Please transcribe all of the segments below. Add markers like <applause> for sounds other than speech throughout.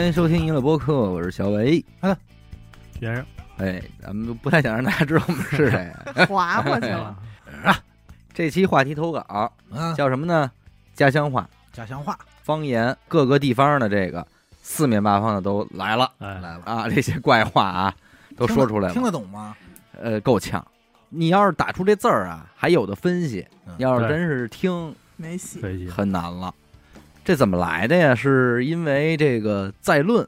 欢迎收听娱乐播客，我是小伟。先生，哎，咱们不太想让大家知道我们是谁。<laughs> 划过去了。啊这期话题投稿啊，叫什么呢？家乡话、家乡话方言，各个地方的这个四面八方的都来了哎，来了，啊！这些怪话啊，都说出来了听了，得懂吗？呃，够呛。你要是打出这字儿啊，还有的分析；嗯要是真是听，没戏。很难了。这怎么来的呀？是因为这个再论，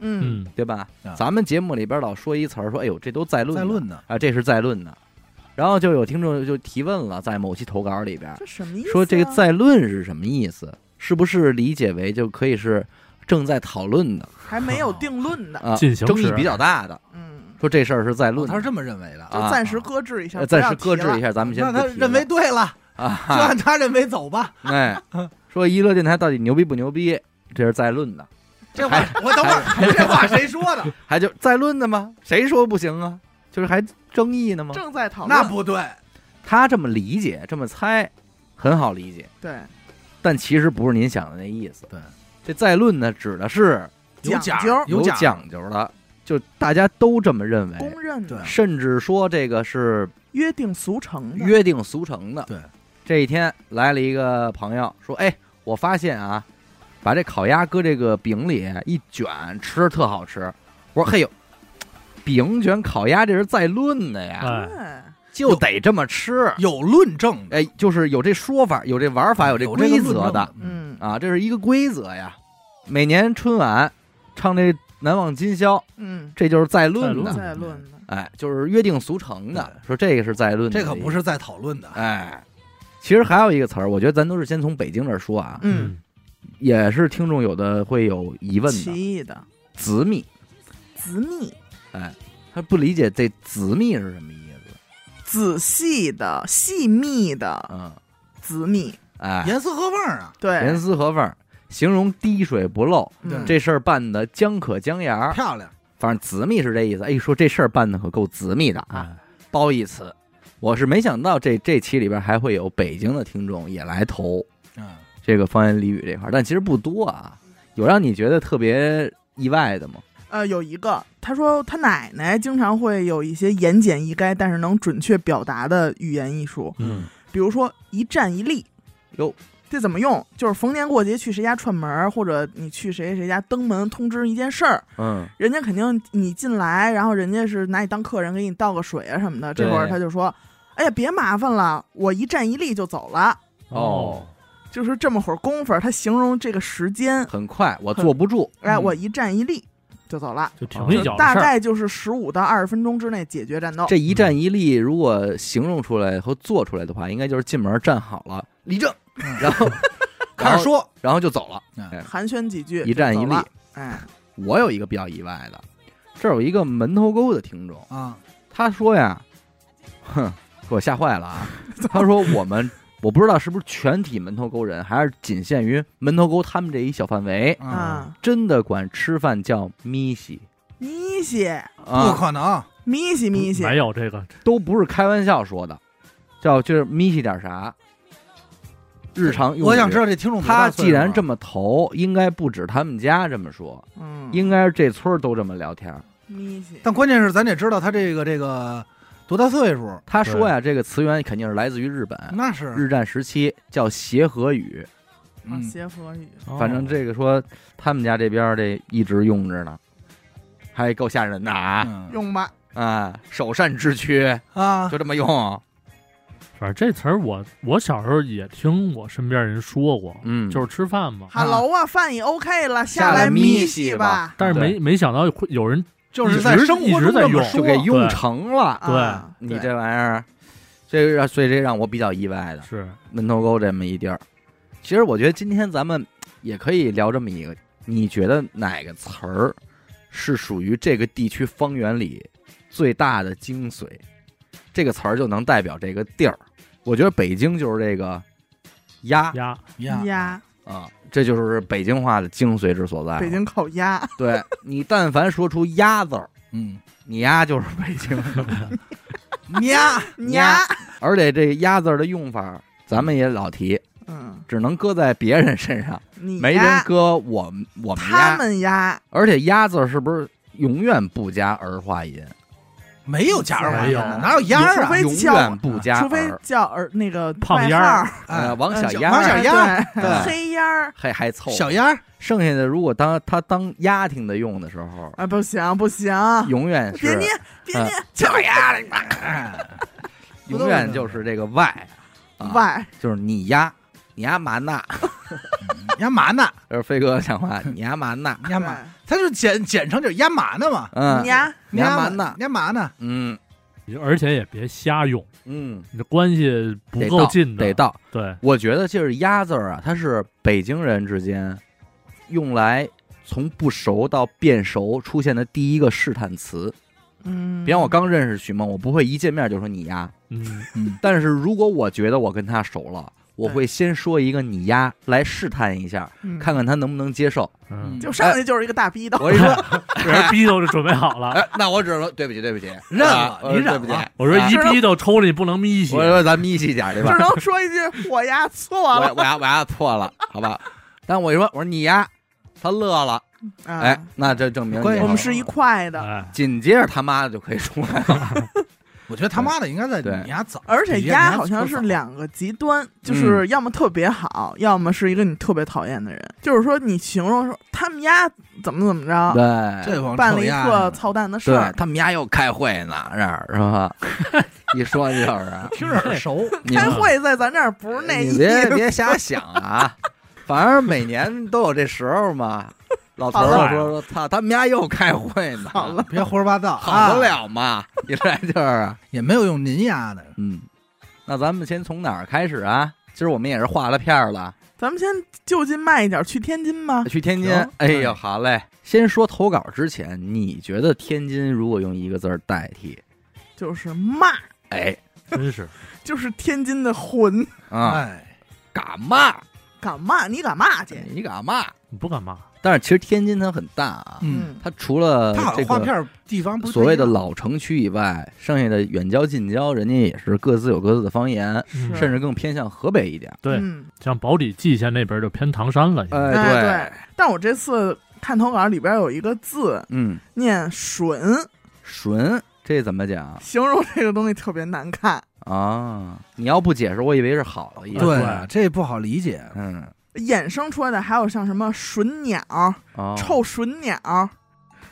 嗯，嗯，对吧？啊咱们节目里边老说一词儿，说哎呦，这都再论的再论呢？啊，这是再论呢。然后就有听众就提问了，在某期投稿里边这什么意思啊？说这个再论是什么意思？是不是理解为就可以是正在讨论的还没有定论的。啊？进行时争议比较大的，嗯，说这事儿是在论他是这么认为的。啊就暂时搁置一下，呃暂时搁置一。下，咱们先不提那他认为对了，啊 <laughs> 就按他认为走吧。哎，说娱乐电台到底牛逼不牛逼？这是再论的，这话我等会儿，这话谁说的？<laughs> 还就再论的吗？谁说不行啊？就是还争议呢吗？正在讨论。那不对，他这么理解，这么猜，很好理解，对，但其实不是您想的那意思。对，这再论呢，指的是有讲讲究有讲讲究的，就大家都这么认为，公认的甚至说这个是约定俗成的。约定俗成的。对，这一天来了一个朋友说：“哎，我发现啊，把这烤鸭搁这个饼里一卷，吃着特好吃。”我说：“嘿呦，饼卷烤鸭这是再论的呀，哎，就得这么吃。有论证的，哎，就是有这说法，有这玩法，有这有规则这个论证的。嗯啊，这是一个规则呀。每年春晚唱这《难忘今宵》，嗯，这就是再论的，再论的。哎，就是约定俗成的。说这个是再论的，这可不。是在讨论的。哎，其实还有一个词儿，我觉得咱都是先从北京这儿说啊，嗯，也是听众有的会有疑问奇的。异的紫密，紫密，哎，他不理解这紫密是什么意思。仔细的、细密的嗯，紫密。哎，严丝合缝啊，对，严丝合缝，形容滴水不漏。嗯这事儿办的将可将牙儿，漂亮。反正紫密是这意思。哎，说这事儿办的可够紫密的啊。哎，褒义词。我是没想到这这期里边还会有北京的听众也来投嗯，这个方言俚语这块儿，但其实不多啊。有让你觉得特别意外的吗？呃，有一个他说他奶奶经常会有一些言简意赅，但是能准确表达的语言艺术，嗯，比如说一站一立。哟，这怎么用？就是逢年过节去谁家串门儿，或者你去谁谁家登门通知一件事儿，嗯，人家肯定你进来，然后人家是拿你当客人，给你倒个水啊什么的。这会儿他就说：“哎呀，别麻烦了，我一站一立就走了。哦，”就是这么会儿功夫，他形容这个时间，很快，我坐不住。哎，嗯我一站一立就走了，就停一脚大事儿，概就是十五到二十分钟之内解决战斗。这一站一立，如果形容出来和做出来的话，应该就是进门站好了，立正，嗯然后 <laughs> 开始，说，然后就走了。寒暄几句，一站一立。哎，我有一个比较意外的，这有一个门头沟的听众，啊，他说呀，哼，给我吓坏了啊！他说我们我不知道是不是全体门头沟人，还是仅限于门头沟他们这一小范围，啊，啊，真的管吃饭叫咪西咪西不啊，可能，咪西咪西，没有这个，都不是开玩笑说的，叫就是咪西点啥。日常用语我想知道这听众他既然这么投，应该不止他们家这么说，嗯，应该是这村儿都这么聊天。咪西，但关键是咱得知道他这个这个多大岁数，他说呀，这个词源肯定是来自于日本，那是日战时期叫协和语。啊，嗯协和语，哦反正这个说他们家这边这一直用着呢，还够吓人的啊嗯用吧，啊！首善之区啊，就这么用，反正这词儿我我小时候也听我身边人说过，嗯，就是吃饭嘛，Hello 啊，饭已 OK 了，下来来咪西西吧。但是没没想到会有人就是在生活一直在用中这么说就给用成了。啊对你这玩意儿，这个让所以这让我比较意外的是门头沟这么一地儿。其实我觉得今天咱们也可以聊这么一个，你觉得哪个词儿是属于这个地区方圆里最大的精髓？这个词儿就能代表这个地儿。我觉得北京就是这个鸭鸭，呀，鸭，啊，这就是北京话的精髓之所在。北京烤鸭，<laughs> 对你，但凡说出“鸭”字儿，嗯，你丫就是北京。<laughs> 呀，<laughs> 鸭，而且这“鸭”字儿的用法，咱们也老提，嗯，只能搁在别人身上，没人搁我们我们他家。们鸭，而且“鸭”字儿是不是永远不加儿化音？没有加儿化音没有，哪有鸭儿啊？永除非叫远不加除非。叫儿那个胖丫儿呃，哎，王小鸭儿王小鸭儿哎对。对黑鸭儿，还还凑合。小鸭儿，剩下的如果当他当丫挺的用的时候，啊，不行不行，永远是别捏别嗯捏，小鸭 <laughs> 永远就是这个 y，啊，外。就是你丫，你丫嘛呢？压嘛呢？这是飞哥讲话，你丫嘛呢？压嘛，他就简简称就是压嘛呢嘛，嗯，呀，你丫嘛呢？压嘛呢？嗯而且也别瞎用，嗯，你这关系不得够近的，得到。对，我觉得就是“鸭”字儿啊，它是北京人之间用来从不熟到变熟出现的第一个试探词。嗯，比方我刚认识许梦，我不会一见面就说你呀，嗯，嗯，但是如果我觉得我跟他熟了，我会先说一个你丫来试探一下，嗯看看他能不能接受。嗯，就上去就是一个大逼斗，我一说，<laughs> 这人逼斗就准备好了。哎，那我只能说对不起，对不起，<laughs> 认了啊你忍对不起了。我说啊一逼斗抽着你不能眯起我，说咱眯细点儿对吧只？能说一句我呀错我了，我丫我丫错了，好吧？但我一说我说你丫，他乐了，哎哎，那这证明关键我们是一块的，哎，紧接着他妈的就可以出来了。<laughs> 我觉得他妈的应该在对你家早，而且比鸭好像是两个极端，就是要么特别好，要么是一个你特别讨厌的人。就是说，你形容说他们家怎么怎么着，对这帮办了一臭鸭子特操蛋的事儿，他们家又开会呢，这儿是吧？<laughs> 一说就是，<laughs> 听着耳熟，<laughs> 开会在咱这儿不是那你意思。别别瞎想啊，反正每年都有这时候嘛。老头儿说说，操，他们家又开会呢，好了，<laughs> 别胡说八道，好得啊，了吗？一来就是，<laughs> 也没有用您丫的，嗯，那咱们先从哪儿开始啊？今儿我们也是画了片儿了，咱们先就近迈一点去天津吧。去天津。哎呦，好嘞！先说投稿之前，你觉得天津如果用一个字儿代替，就是骂，哎 <laughs> 真是就是天津的魂。啊，哎，敢骂敢骂你敢骂去？你敢骂？你不敢骂，但是其实天津它很大啊，嗯，它除了它好这个像划片儿地方不所谓的老城区以外，剩下的远郊近郊，人家也是各自有各自的方言，嗯甚至更偏向河北一点。对，嗯，像宝坻蓟县那边就偏唐山了，现在哎，哎对。但我这次看投稿里边有一个字嗯，念“吮。纯这怎么讲”，形容这个东西特别难看。啊？你要不解释，我以为是好的意思。对。啊，这不好理解，嗯，衍生出来的还有像什么隼鸟、哦，臭隼鸟、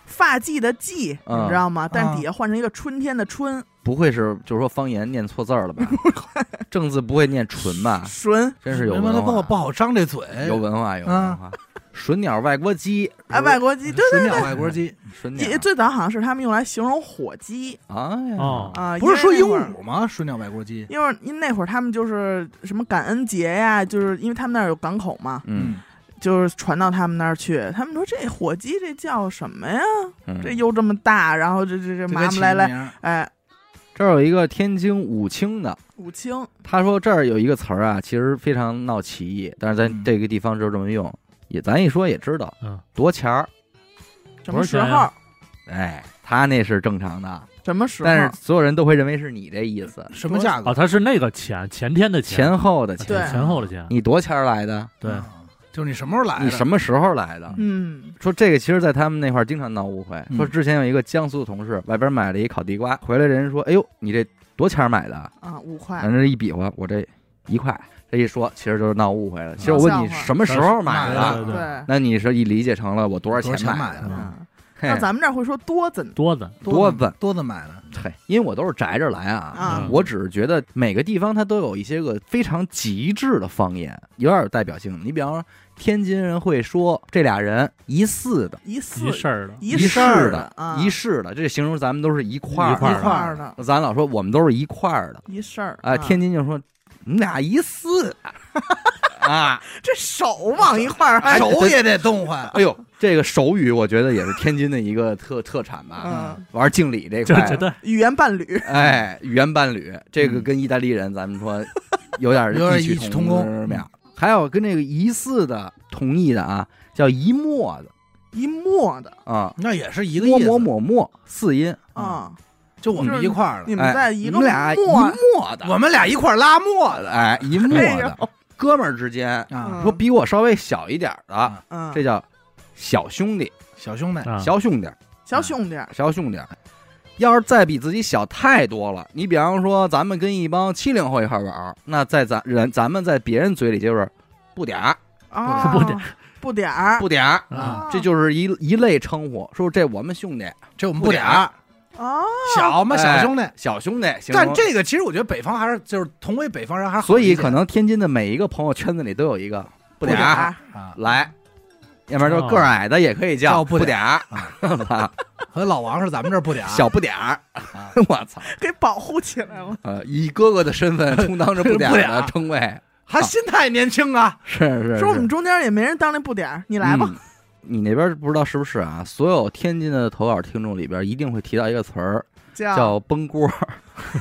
发髻的髻，嗯。你知道吗？但底下换成一个春天的春，不会是就是说方言念错字儿了吧？<laughs> 正字不会念纯吧？纯。真是有文化，不好不好张这嘴，有文化，有文化。隼鸟外国鸡，哎，外国鸡，对水鸟外国鸡，隼鸟。也最早好像是他们用来形容火鸡啊啊，不是说鹦鹉吗？水鸟外国鸡，因为因为那会儿他们就是什么感恩节呀，就是因为他们那儿有港口嘛，嗯，就是传到他们那儿去。他们说这火鸡这叫什么呀？嗯？这又这么大，然后这这这麻麻来来，哎，这儿有一个天津武清的，武清他说这儿有一个词儿啊，其实非常闹歧义，但是在嗯。这个地方就这么用，也咱一说也知道，嗯，多钱儿，什么时候多少钱呀？哎，他那是正常的，什么时候？但是所有人都会认为是你这意思，什么价格哦，？他是那个钱，前天的前后的对钱，前后的钱，你多钱儿来的？对，啊就是你什么时候来的？你什么时候来的？嗯，说这个其实，在他们那块儿经常闹误会。嗯说之前有一个江苏的同事，外边买了一烤地瓜，回来人说：“哎呦，你这多钱买的啊，五？”块反，正一比划，我这一块。这一说，其实就是闹误会了。其实我问你什么时候买的，对对，那你是一理解成了我多少钱买买的？那咱们这儿会说多子多子，多子多子买的，嘿，因为我都是宅着来啊，我只是觉得每个地方它都有一些个非常极致的方言，有点有代表性。你比方说，天津人会说这俩人一似的、一四一事儿的，一世儿的、啊，一世的，这形容咱们都是一块儿一块儿一块儿的咱老说我们都是一块儿的，一事儿哎，天津就说你们俩一似 <laughs> 啊，这手往一块儿还手也得动换。哎呦，这个手语我觉得也是天津的一个特特产吧。嗯，玩敬礼这块，这绝对。语言伴侣，哎，语言伴侣，这个嗯跟意大利人咱们说 <laughs> 有点有点异曲同工。还有跟这个疑似的同义的啊，叫一墨的。一墨的。啊，那也是一个意思，摸摸抹抹四音，啊，就我们一块儿的，你们哎在一个你们俩一墨墨的，我们俩一块儿拉磨的，哎，一墨哎的。呦，哥们儿之间，啊，说比我稍微小一点儿的，啊。嗯，这叫小兄弟，小兄弟，啊。小兄弟儿，小兄弟，小兄弟儿。要是再比自己小太多了，你比方说咱们跟一帮七零后一块儿玩儿，那在咱人咱们在别人嘴里就是不点儿。啊，不点不点儿，不点儿，啊，这就是一一类称呼，说这我们兄弟这我们不点不点儿，哦，小嘛小兄弟。小兄弟，但这个其实我觉得北方还是就是同为北方人还是好所以可能天津的每一个朋友圈子里都有一个不点儿，啊，来，要不然就个儿矮的也可以叫叫不不点儿。<laughs> 和老王是咱们这儿不点儿。小不点儿，啊我操！<laughs> 给保护起来了。呃，以哥哥的身份充当着不点儿的 <laughs> 称谓，他心态年轻啊，是是。说我们。中间也没人当那不点儿，你来吧。嗯你那边不知道是不是啊？所有天津的投稿听众里边一定会提到一个词儿，叫叫崩锅，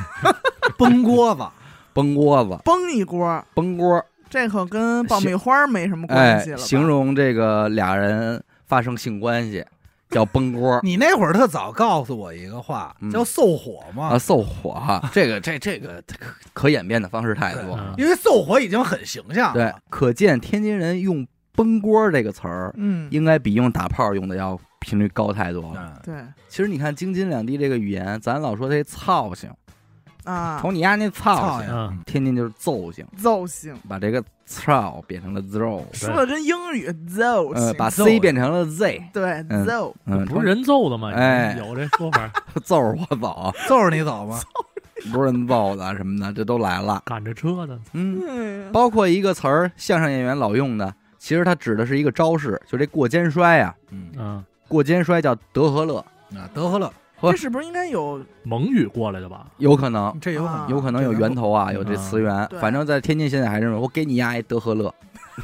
<laughs> 崩锅子，<laughs> 崩锅子，崩一锅，崩锅。这可跟爆米花没什么关哎系了，吧？形容这个俩人发生性关系叫崩锅你那会儿特早告诉我一个话嗯，叫凑火嘛啊，，凑火。这个这这个可可演变的方式太多了。因为凑火已经很形象对，，可见天津人用“崩锅”这个词儿，嗯，应该比用打炮用的要频率高太多了。嗯，对其实你看京津两地这个语言，咱老说这操性，啊，瞅你丫那操性，天津就是揍性，揍性，把这个操变成了 zero，说的跟英语揍呃，把 C 变成了 Z，对嗯奏，嗯，不是人揍的吗？哎有这说法，<laughs> 揍着我走，揍着你走吗？<laughs> 不是人揍的什么的，这都来了。赶着车的，嗯，嗯，包括一个词儿，相声演员老用的，其实它指的是一个招式，就这过肩摔呀、嗯嗯，过肩摔叫德和乐，啊，德和乐，这是不是应该有 <laughs> 蒙语过来的吧？有可能，这有可能啊有可能有源头啊，有这词源。反正在天津现在还认为我给你丫一德和乐，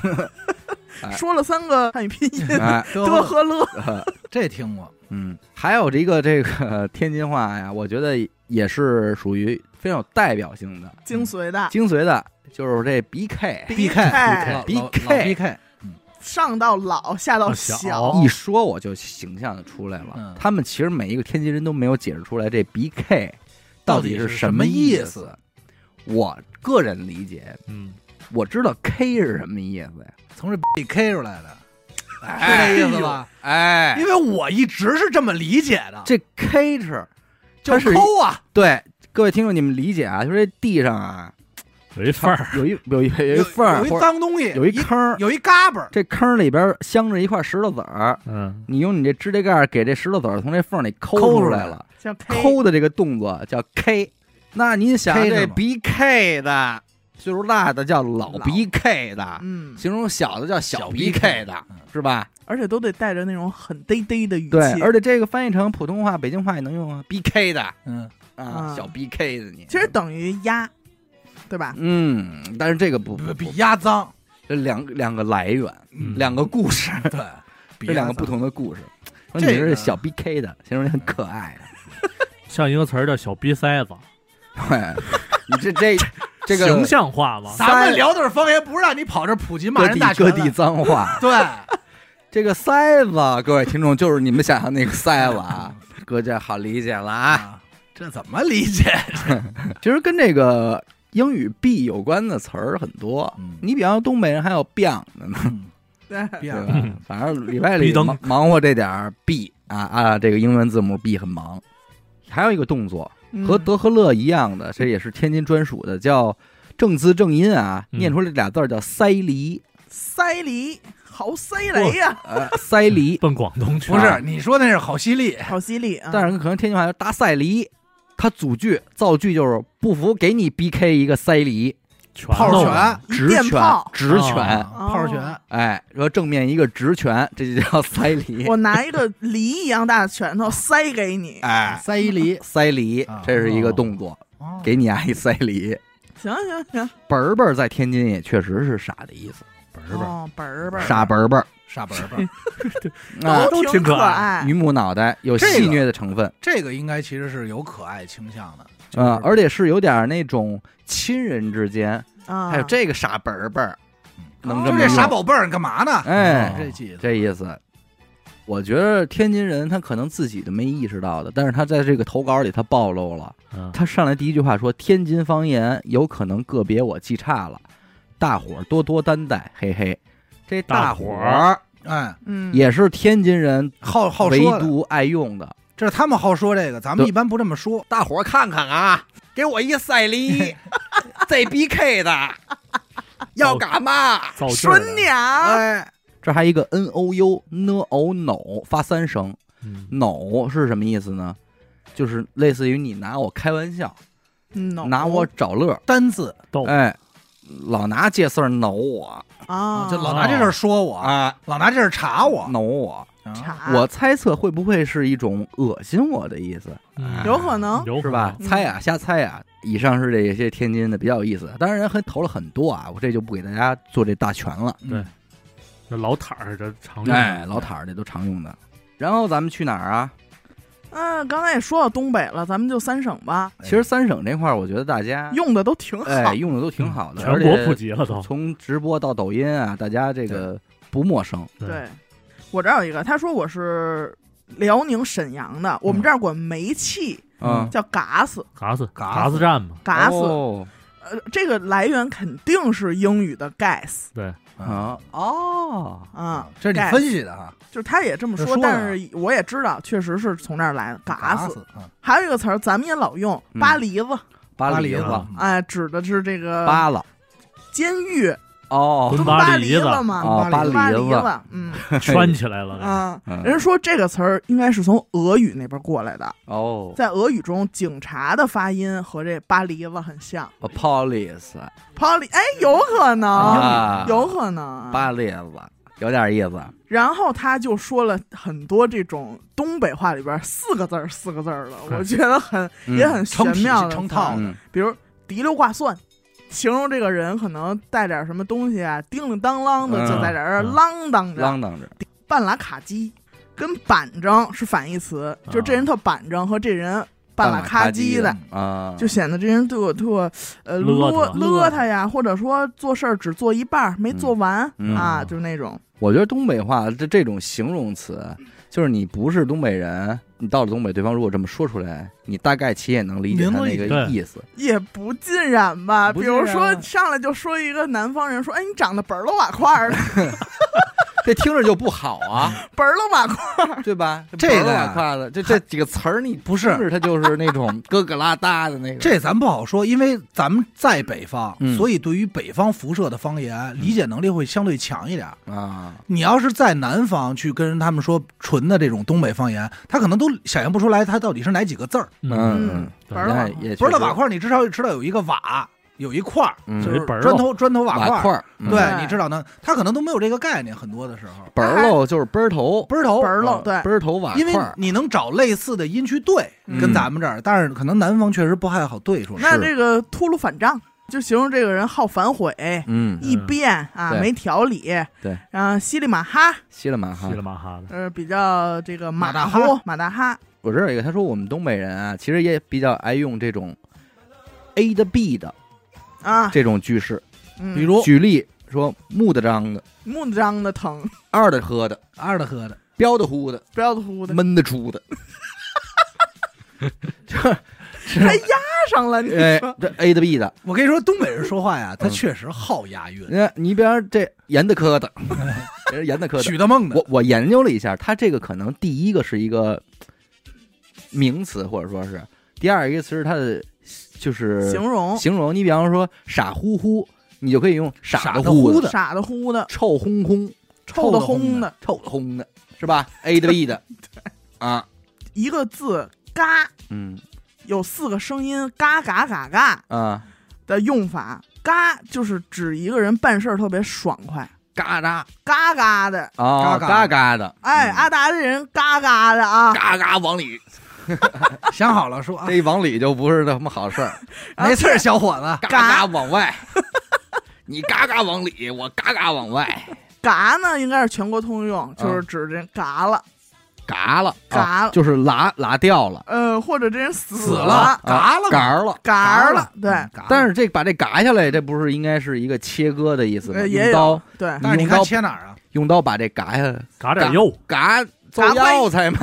<laughs> 哎说了三个汉语拼音，哎，德德和和乐，<laughs> 这听过，嗯，还有这个这个天津话呀，我觉得也是属于非常有代表性的、精髓的精髓的，就是这 BK。BK 老 BK 老老 BK，上到老，下到小。小，一说我就形象的出来了，嗯。他们其实每一个天津人都没有解释出来这 BK 到到底是底是什么么意思。我个人理解，嗯，我知道 K 是什么意思呀？从这 BK 出来的，哎是这意思吧？哎。因，为我一直是这么理解的，这 K 是就是抠啊，对各位听众你们理解啊，就是这地上啊有一缝儿，有一有一有一缝儿有一脏东西，有一坑，有一嘎巴儿，这坑里边镶着一块石头子儿，嗯，你用你这指甲盖给这石头子儿从这缝里抠抠出来了，叫抠的这个动作叫 K。那您想这是吗 BK 的岁数大的叫老老 BK 的，嗯，形容小的叫小小 BK 的，嗯是吧？而且都得带着那种很嘚嘚的语气，对，而且这个翻译成普通话、北京话也能用啊，BK 的嗯，啊，啊小 BK 的你。其实等于鸭，对吧？嗯，但是这个不比不比鸭脏，这两两个来源，嗯两个故事，<laughs> 对，比 <laughs> 这两个不同的故事。说这个你是小 BK 的，形容你很可爱的。<laughs> 像一个词儿叫小逼塞子，对，你这这这个形象化嘛，咱们聊的是方言，不是让你跑这普及骂人大全各地脏话。对，这个塞子，各位听众就是你们想象那个塞子啊，哥这好理解了啊。啊，这怎么理解？其实跟这个英语 B 有关的词儿很多。嗯。你比方说东北人还有 biang 的呢，<laughs> 对，吧？反正礼拜里逼灯忙忙活这点儿 B 啊啊，这个英文字母 B 很忙。还有一个动作嗯。和德和乐一样的，这也是天津专属的，叫正字正音啊，嗯。念出来这俩字儿叫塞梨，塞梨，好塞雷呀，呃，塞梨。<laughs> 奔广东去，不是你说那是好犀利，好犀利啊！但是可能天津话叫大塞梨，它组句造句就是不服给你 BK 一个塞梨，全炮拳直拳炮，直拳，炮拳，哎，说正面一个直拳，这就叫塞梨，<laughs> 我拿一个梨一样大的拳头塞给你，哎，塞梨，塞梨啊，这是一个动作，哦。给你啊一塞梨。行行行，本儿本儿在天津也确实是傻的意思，本儿本本儿本儿，傻本儿本儿傻本儿本儿，<laughs> 啊，<laughs> 都挺挺可爱爱榆，木脑袋有戏谑的成分这个应该其实是有可爱倾向的，就是啊，而且是有点那种亲人之间，啊，还有这个傻本儿本儿，能哦这么用就这傻宝贝儿你干嘛呢？哎哦这意思，这意思。我觉得天津人他可能自己都没意识到的，但是他在这个投稿里他暴露了。嗯他上来第一句话说：“天津方言有可能个别我记差了，大伙儿多多担待，嘿嘿。这大伙大伙儿哎，嗯，也是天津人好好唯说的，独爱用的。这是他们好说这个，咱们对。一般不这么说。大伙儿看看啊，给我一赛梨，<laughs> ZBK 的，要干嘛？造句儿的顺娘，哎，这还一个 N O U N O No 发三声。嗯，，No 是什么意思呢？就是类似于你拿我开玩笑，嗯拿我找乐，单字。逗，哎，老拿这事儿挠我啊，就老拿这事儿说我，啊，老拿这事儿查我。挠我。我猜测会不会是一种恶心我的意思，嗯有可能是吧？嗯猜呀，瞎猜呀。以上是这些天津的比较有意思，当然人还投了很多啊，我这就不给大家做这大全了。对嗯这老塔儿这常用，哎，老塔儿这都常用的。然后咱们去哪儿啊？嗯，刚才也说到东北了，咱们就三省吧，其实三省这块儿，我觉得大家用的都挺好。哎用的都挺好的，全国普及了都。从直播到抖音啊，大家这个不陌生。对，我这儿有一个，他说我是辽宁沈阳的，我们这儿管煤气嗯，叫嘎斯，嘎斯嘎嘎斯站嘛，嘎斯，哦。呃，这个来源肯定是英语的 gas 对，啊。哦，啊，这是你分析的啊，就是他也这么说，说但是我也知道，确实是从这儿来的嘎。死。啊，还有一个词儿，咱们也老用嗯。巴黎子，巴子黎子，哎，指的是这个扒了。监狱，哦蹲蹲巴黎子嘛，哦，巴巴黎巴黎子，子，嗯 <laughs> 圈起来了。啊。嗯人说这个词儿应该是从俄语那边过来的，哦在俄语中，警察的发音和这巴黎子很像。，police Poli，哎，有可能，啊，有可能。巴黎子有点意思。然后他就说了很多这种东北话里边四个字儿、四个字儿的，嗯我觉得很嗯也很玄妙的比如滴溜挂蒜，形容这个人可能带点什么东西啊，叮铃当啷的嗯就在这儿嗯啷当着。啷当着，半拉卡叽跟板正是反义词，就这人特板正和这人半拉咔叽的，啊，就显得这人特特呃勒勒他呀，或者说做事儿只做一半儿没做完嗯。啊，嗯就是那种。我觉得东北话这这种形容词，就是你不是东北人，你到了东北，对方如果这么说出来，你大概其也能理解他那个意思。也不尽然吧。然比如说啊上来就说一个南方人说：“哎，你长得本儿都瓦块儿的，<laughs> 这听着就不好啊，<laughs> 本儿了瓦块儿。对吧？这个呀板儿胯的，这这几个词儿，你不是它就是那种咯咯啦哒的那个。这咱不好说，因为咱们在北方，嗯所以对于北方辐射的方言理解能力会相对强一点。啊，你要是在南方去跟他们说纯的这种东北方言，他可能都想象不出来它到底是哪几个字儿。嗯本儿了瓦也不是瓦，块儿，你至少知道有一个瓦，有一块儿，嗯。就是砖头砖头瓦块儿。瓦块儿，嗯。对嗯，你知道呢，他可能都没有这个概念，很多的时候。本儿喽就是奔儿头，奔儿头。本儿了，对，奔儿头瓦因为块儿。你能找类似的音去对，嗯。跟咱们这儿，但是可能南方确实不太好对出来。那这个秃噜反账，就形容这个人好反悔、嗯，易变啊，对。没条理，对，然后稀里马哈，稀里马哈。稀里。马哈的，呃，比较这个马马大虎哈马大哈，我这儿有一个，他说我们东北人啊，其实也比较爱用这种 A 的 B 的啊，这种句式。嗯。比如？举例说，木的张的，木的张的疼，二的喝的，二的喝的，彪的呼的，彪的呼的，闷的出的。<laughs> 还压上了，你哎说，这 A 的 B 的，我跟你说，东北人说话呀，他嗯确实好押韵，你看你比方说这严的磕的，<laughs> 这是严的磕的。许的梦的我我研究了一下，他这个可能第一个是一个名词，或者说是第二一个词是它的就是形容形容。你比方说傻乎乎，你就可以用傻傻的乎的的乎的傻的乎的，臭烘烘、臭的烘的，臭的烘的，是吧？A 的 B 的 <laughs> 啊，一个字嘎嗯有四个声音，嘎嘎嘎嘎啊，的用法，嘎就是指一个人办事儿特别爽快，嘎嘎嘎嘎的，啊，嘎嘎嘎嘎的，哎，嗯阿达这人嘎嘎的啊，嘎嘎往里，<laughs> 想好了说啊。这，一往里就不是那么好事儿，<laughs> 没事儿，小伙子，嘎嘎往外，<laughs> 你嘎嘎往里，我嘎嘎往外，嘎呢应该是全国通用，就是指这嘎了，嘎了，嘎啊了。就是拉拉掉了，呃，或者这人死死了了，嘎了嘎了。嘎了，对，但是这把这嘎下来，这不是应该是一个切割的意思吗？用刀，对，但是你看用刀切哪儿啊？用刀把这嘎下来，嘎点肉，嘎做药材吗？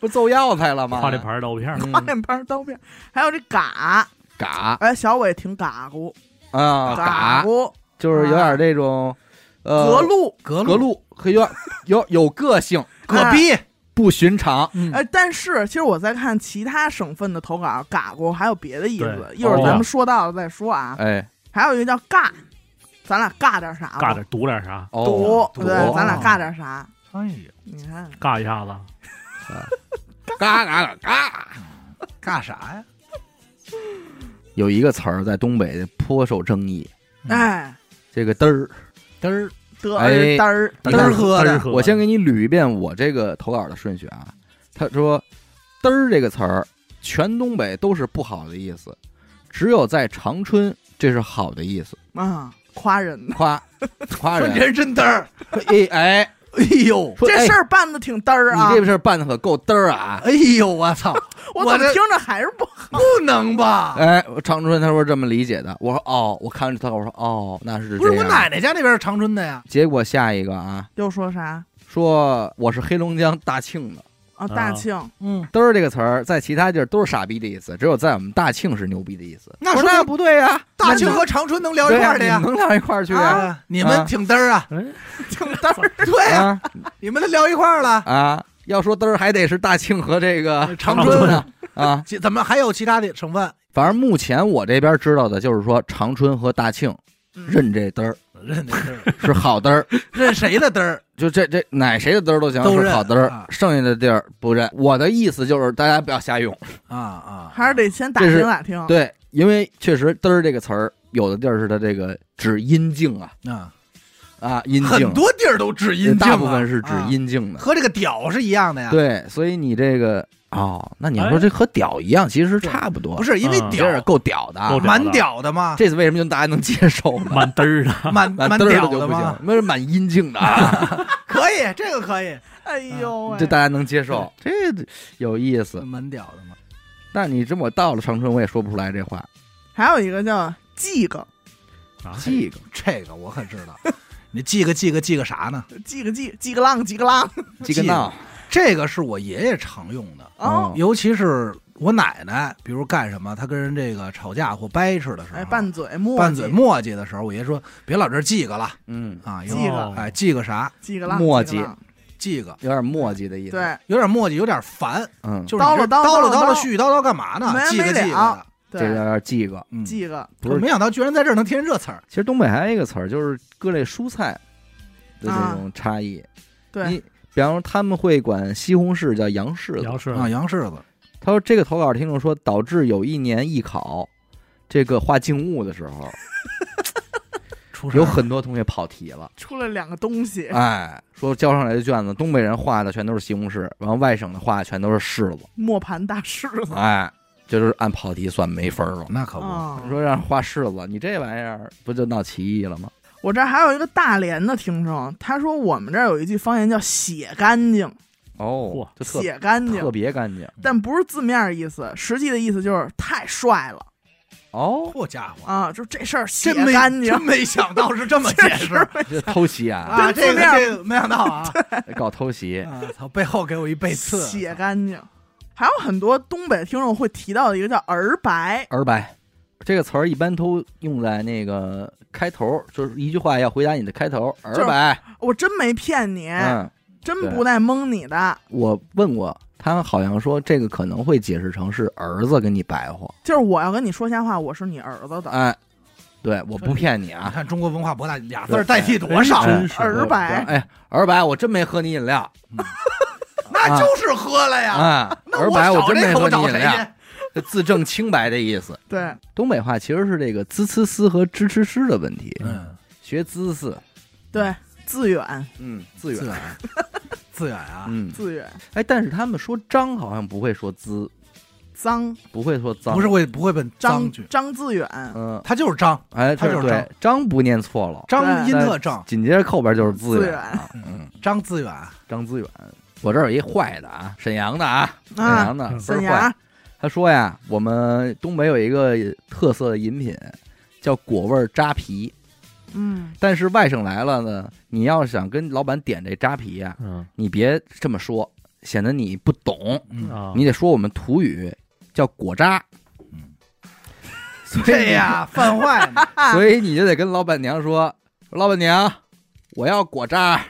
不揍药材了吗？画这牌刀片儿，嗯花脸盘刀片，还有这嘎，嘎哎，小伟挺嘎咕，啊，嘎，咕就是有点这种呃格路，格格路，有点有有个性，<laughs> 葛逼，不寻常。嗯哎，但是其实我在看其他省份的投稿，嘎咕还有别的意思，一会儿哦咱们说到了再说啊。哎，还有一个叫尬，咱俩尬点啥吧？尬点读点啥，读，对，咱俩尬点啥？哎呀，你看，尬一下子，<laughs> 嘎嘎嘎。干啥呀？有一个词儿在东北颇受争议，嗯哎，这个嘚儿。嘚儿嘚哎儿嘚儿，嘚儿喝的我先给你捋一遍我这个投稿的顺序啊。他说“嘚儿”这个词儿，全东北都是不好的意思，只有在长春这是好的意思，啊，夸人。夸夸人。<laughs> 人真嘚儿，哎 <laughs> 哎，哎呦，这事儿办的挺嘚儿啊！你这事儿办的可够嘚儿啊！哎呦，我操，<laughs> 我怎么听着还是不好？不能吧？哎，长春他说这么理解的，我说哦，我看着他我说哦，那是不是。我奶奶家那边是长春的呀，结果下一个啊，又说啥说我是黑龙江大庆的。啊？大庆嗯，嘚儿这个词儿在其他地儿都是傻逼的意思，只有在我们大庆是牛逼的意思。那说那不对呀，大庆和长春能聊一块儿的呀能聊一块儿去呀？<laughs> <laughs> 啊，你们挺嘚儿啊，哎，挺嘚儿，对你们都聊一块儿了。啊！要说嘚儿还得是大庆和这个 <laughs> 长春呢啊。怎么还有其他的省份反正目前我这边知道的就是说长春和大庆嗯认这嘚儿认那嘚儿？<laughs> 是好嘚儿，<laughs> 认谁的嘚儿？就这这哪谁的嘚儿都行，都是好嘚儿啊，剩下的地儿不认。我的意思就是大家不要瞎用，<laughs> 啊啊，还是得先打听打听。对，因为确实嘚儿这个词儿有的地儿是它这个指阴茎啊啊，啊阴茎很，多地儿都指阴茎啊，大部分是指啊，阴茎的。和这个屌是一样的呀。，对，所以你这个哦，那你要说这和屌一样，其实差不多，不是因为屌够屌的啊，够蛮屌的嘛，这次为什么就大家能接受呢？满嘚儿的，蛮满 <laughs> 嘚儿蛮屌的就不行。嘛，，那是满阴茎的啊，<laughs> 可以，这个可以，哎呦，这大家能接受，这有意思。蛮屌的嘛。但你这么我到了长春，我也说不出来这话。还有一个叫记个啊这个这个我可知道，<laughs> 你记个记个记个啥呢？记个记记个浪记个浪。记个闹，这个是我爷爷常用的，哦，尤其是我奶奶，比如干什么，她跟人这个吵架或掰扯的时候，哎，拌嘴磨叽。拌嘴磨叽的时候，我爷说别老这儿记个了。嗯，啊，有记个。哦哎记个啥，记个浪磨叽。记个有点磨叽的意思。，对。有点磨叽，有点烦，嗯，就是叨叨叨叨叨叨叨絮絮叨叨干嘛呢？记个记个。的，这有记个。嗯，记个。不是。我没想到居然在这儿能听见这词儿，其实东北还有一个词儿，就是各类蔬菜的这种差异。对。你比方说他们会管西红柿叫洋柿子，杨氏啊，洋柿子，他说这个投稿听众说，导致有一年艺考这个画静物的时候，<laughs> 出事儿有很多同学跑题了。出了两个东西，哎，说交上来的卷子，东北人画的全都是西红柿，然后外省的画的全都是柿子。磨盘大柿子哎，就是按跑题算没分儿了。那可不，啊你。说让画柿子，你这玩意儿不就闹歧义了吗？我这儿还有一个大连的听众，他说我们这儿有一句方言叫“血干净哦嚯，就”，特血干净特，别干净但不是字面意思，实际的意思就是太帅了哦，好家伙，啊！就这事儿血真没干净真，没想到是这么 <laughs> 解释这偷袭啊，啊！这个没想到啊！<laughs> 搞偷袭，啊操，背后给我一背刺，血干净。还有很多东北听众会提到的一个叫儿白，儿白这个词儿一般都用在那个开头，就是一句话要回答你的开头，儿白。我真没骗你，嗯，真不带蒙你的，我问过他，好像说这个可能会解释成是儿子跟你白话。就是我要跟你说瞎话，我是你儿子的哎，对，我不骗你啊你啊。看中国文化博大，俩字儿代替多少？真是儿白。哎，儿白，我真没喝你饮料那就是喝了呀！啊，那儿白，我真没喝你饮料，<laughs> 自证清白的意思。对，东北话其实是这个滋呲丝和支吃诗的问题，嗯，学滋呲，对，自远嗯，自远，自远，<laughs> 自远啊！嗯，自远，哎，但是他们说张好像不会说滋，脏不会说脏，不是会不会本张张自远，嗯，他就是张，哎，他就是张，张不念错了，张音特正，紧接着后边就是资资源源啊，嗯，张自远，张自远。我这儿有一坏的啊，沈阳的啊，沈啊，阳的，沈阳。他说呀，我们东北有一个特色的饮品叫果味儿扎啤，嗯，但是外省来了呢，你要想跟老板点这扎啤呀，嗯你别这么说，显得你不懂，嗯啊，你得说我们土语叫果渣。嗯所以这呀 <laughs> 犯坏呢。<laughs> 所以你就得跟老板娘说，老板娘，我要果渣。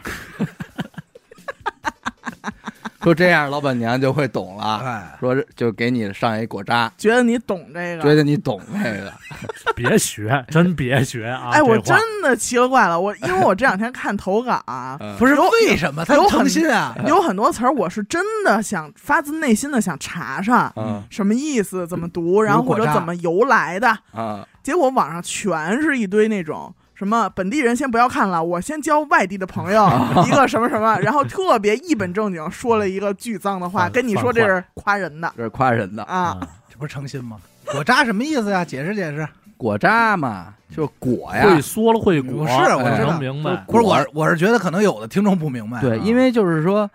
<laughs> 说这样，老板娘就会懂了，哎，说就给你上一果渣，觉得你懂这个，觉得你懂这个。<laughs> 别学，真别学啊！哎，我真的奇了怪了，我因为我这两天看投稿 <laughs> 不是为什么他有心啊？有很多词儿我是真的想发自内心的想查查嗯什么意思，怎么读，然后或者怎么由来的，啊，结果网上全是一堆那种。什么本地人先不要看了，我先交外地的朋友一个什么什么，然后特别一本正经说了一个巨脏的话，跟你说这是夸人的这是夸人的。啊，啊这不是诚心吗？果渣什么意思呀？解释解释。果渣嘛，就是果呀。会缩了会果，不是我知能道明白。不是我，我是觉得可能有的听众不明白啊。对，因为就是说，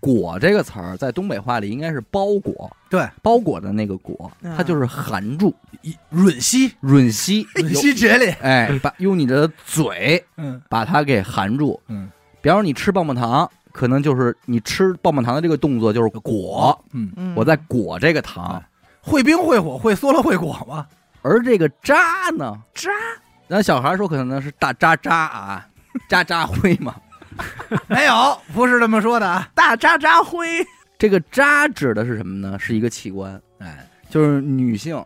果这个词儿在东北话里应该是包裹，对包裹的那个裹，嗯它就是含住、一吮吸吮吸，吮吸嘴里，哎，把用你的嘴嗯把它给含住。嗯，比方说你吃棒棒糖，可能就是你吃棒棒糖的这个动作就是裹，嗯，嗯，我在裹这个糖，会冰会火会缩了会裹吗。而这个渣呢，渣，咱小孩说可能是大渣渣啊，渣渣灰嘛。<laughs> 没有，不是这么说的。啊。大渣渣灰，这个渣指的是什么呢？是一个器官，哎，就是女性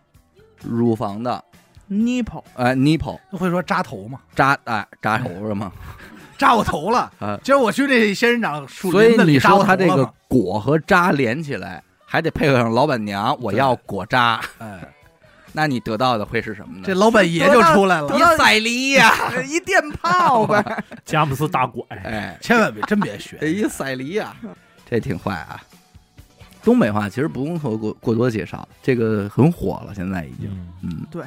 乳房的 nipple，哎 nipple 会说扎头吗，扎哎扎头是吗？<laughs> 扎我头了。啊，今儿我去这仙人掌树所以林子里扎我说它这个嘛果和渣连起来，还得配合上老板娘，我要果渣，哎，那你得到的会是什么呢？这老板爷就出来了。一赛梨呀，<laughs> 一电炮呗，<laughs> 佳木斯大拐，<laughs> 哎，千万别真别这学，一赛梨呀，这挺坏啊。东北话其实不用说过过多介绍，这个很火了，现在已经，嗯，嗯，对。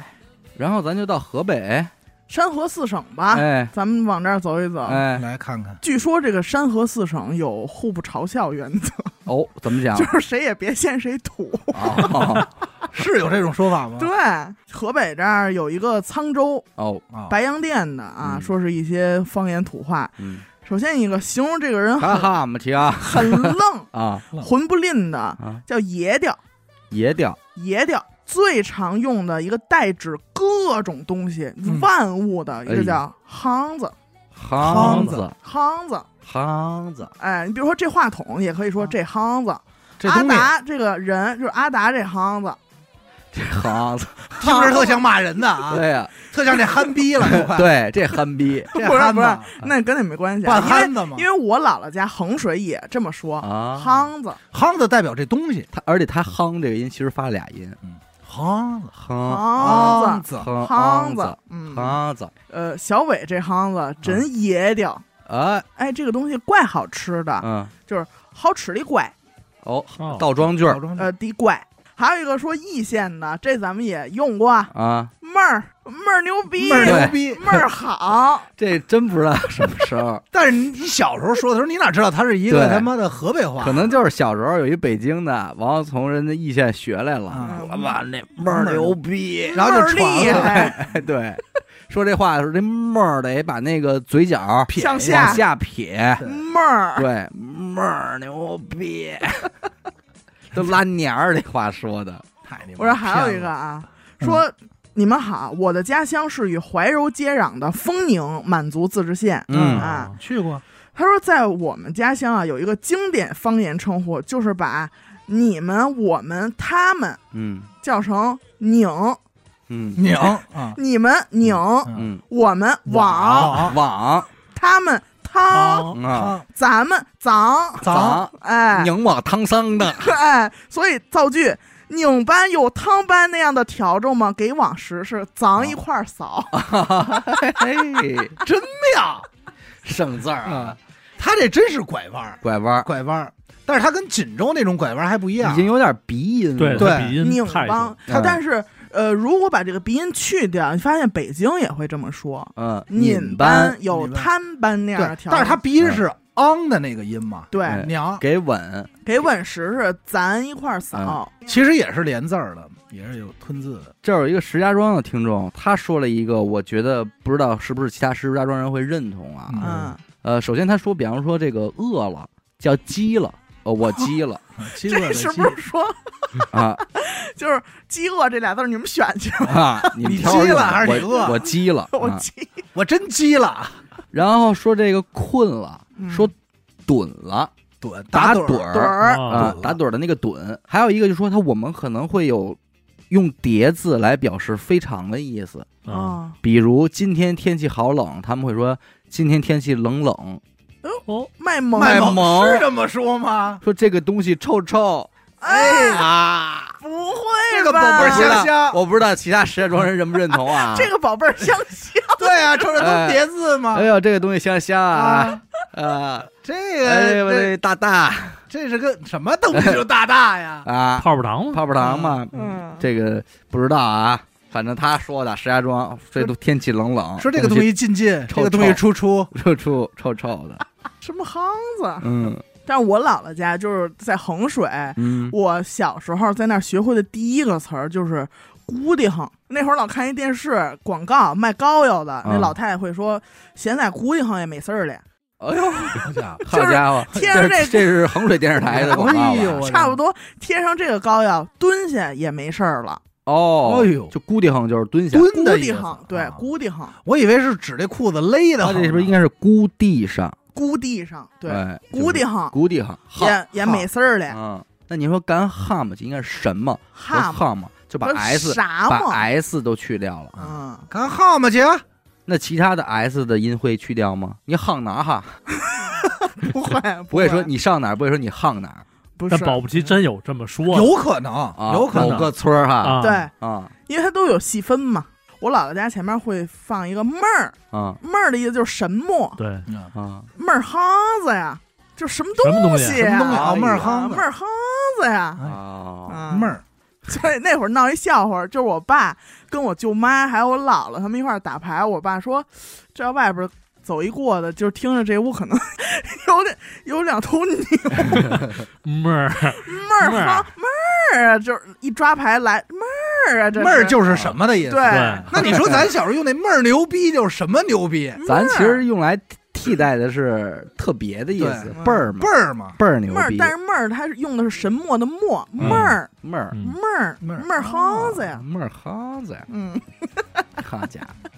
然后咱就到河北，山河四省吧，哎咱们往这儿走一走。哎，来看看。据说这个山河四省有互不嘲笑原则，哦，怎么讲就？是谁也别嫌谁土。哦 <laughs> 是有这种说法吗？对，河北这儿有一个沧州哦，啊，白洋淀的啊，嗯说是一些方言土话。嗯，首先一个形容这个人哈很哈么提啊很愣、<laughs> 啊混不吝的，啊，叫爷调。野调，爷调最常用的一个代指各种东西、嗯。万物的一哎个叫夯子，夯子，夯子。夯子，哎，你比如说这话筒，也可以说这夯子。阿这东西。达这个人就是阿达这夯子，这夯子，<laughs> 听着特像骂人的啊，<laughs> 对呀，特像这憨逼了，<laughs> 都快。对，这憨逼。这不是不是子，那跟那没关系啊，半因为憨子嘛因。为我姥姥家衡水也这么说，啊，夯子，夯子代表这东西，他而且他夯这个音其实发俩音，夯子，夯夯子，子，夯夯子，嗯，夯子，呃，小伟这夯子真野掉，哎，哎，这个东西怪好吃的，嗯，好吃的怪，哦，哦倒装句儿。呃，的怪。还有一个说易县的，这咱们也用过，啊，妹儿妹儿牛逼，妹儿牛逼。<laughs> 妹儿好，<laughs> 这真不知道什么时候，<laughs> 但是你你小时候说的时候，你哪知道他是一个他妈的河北话？可能就是小时候有一北京的，完了从人家易县学来了，啊我把那妹儿牛逼，然后就传了。对，说这话的时候，这妹儿得把那个嘴角撇向往下下撇，妹儿，对，妹儿牛逼，都拉年儿这话说的，太你妈我说还有一个啊，嗯。说你们好，我的家乡是与怀柔接壤的丰宁满族自治县。嗯。啊，去过，他说，在我们家乡啊，有一个经典方言称呼，就是把你们、我们、他们嗯。叫成拧，嗯。拧 <laughs> 啊，你们拧，嗯，我们网，网网他们汤，汤啊，咱们脏，脏哎。拧我汤桑的，<laughs> 哎，所以造句。拧班有汤班那样的笤帚吗？给往时是脏一块儿扫，嘿，<laughs> 真妙省字儿啊。啊，！他这真是拐弯儿，拐弯儿。拐弯儿，但是他跟锦州那种拐弯儿还不一样。已经，有点鼻音了，对，对。鼻音拧太帮。重。嗯。但是呃，如果把这个鼻音去掉，你发现北京也会这么说，嗯，拧班有摊班那样但是他鼻音是昂的那个音嘛，对哎娘，给稳，给稳时是咱一块儿扫，其实也是连字儿的，也是有吞字的，这儿有一个石家庄的听众，他说了一个，我觉得不知道是不是其他石家庄人会认同啊。嗯嗯，呃，首先他说，比方说这个饿了叫饥了，呃，我饥了饥饿的这是饥不是说 <laughs> 啊，就是饥饿这俩字儿你们选去吧。啊，你们你挑着用了还是你我饿我饥了，啊我饥，我 <laughs> 真饥了，然后说这个困了，嗯说盹了盹打盹盹儿啊啊，打盹儿的那个盹，还有一个就是说他我们可能会有用叠字来表示非常的意思，啊，啊，比如今天天气好冷，他们会说今天天气冷冷，哦，卖萌卖萌萌是这么说吗？说这个东西臭臭哎，啊。不会这个宝吧贝儿我不知道香香我不知道其他石家庄人认不认同啊？这个宝贝儿香香，<laughs> <laughs> 对啊，瞅着都叠字嘛哎。呦，这个东西香香啊啊，啊！这个这这大大这是个什么东西？就大大呀！啊，泡泡糖吗，泡泡糖嘛，嗯，这个不知道啊，反正他说的石家庄这都天气冷冷，<laughs> 说这个东西进进，这个东西出出，出出臭臭的，什么夯子？嗯但是我姥姥家就是在衡水，嗯我小时候在那儿学会的第一个词儿就是“咕滴哼”。那会儿老看一电视广告卖膏药的，那嗯老太太会说：“现在咕滴哼也没事儿了。哎呦，好家伙！<laughs> 好家伙，贴上这这这是衡水电视台的广告吧？哎呦差不多贴上这个膏药，蹲下也没事儿了。哦，哎呦就咕滴哼就是蹲下，咕蹲的意对，啊咕滴哼，我以为是指这裤子勒的这是不是应该是咕地上？咕地上，对，哎咕滴哼咕地上，也也没事儿了。嗯。那你说干哈嘛就应该是什么和哈嘛，哈嘛，就把 s 把啥嘛？s 都去掉了。嗯，干号嘛去啊？那其他的 s 的音会去掉吗？你夯哪哈？<laughs> <laughs> 不会，不会说你上哪，不会说你夯哪不是，但保不齐真有这么说，有可能，啊？有可能。某个村儿哈啊，对，啊因为它都有细分嘛。我姥姥家前面会放一个闷儿，啊妹儿的意思就是神木，对，嗯。啊！闷儿夯子呀，就什么什么东西什么东西啊？哎呀妹儿啊夯子，妹儿夯子呀，哎哦，嗯妹儿，所以那会儿闹一笑话，就是我爸跟我舅妈还有我姥姥他们一块儿打牌，我爸说，这外边走一过的，就是听着这屋可能 <laughs> 有点有两头牛。<laughs> 妹儿，妹儿妹儿。夯妹儿啊，就是一抓牌来妹儿啊，这妹儿就是什么的意思？对。对，<laughs> 那你说咱小时候用那妹儿牛逼就是什么牛逼？咱其实用来替代的是特别的意思对，倍儿嘛。倍，儿嘛，倍儿牛逼，，妹儿但是妹儿它是用的是神墨的墨，嗯。妹儿。妹儿。嗯妹儿妹儿妹儿夯子呀，妹儿哈子呀，嗯。好家伙！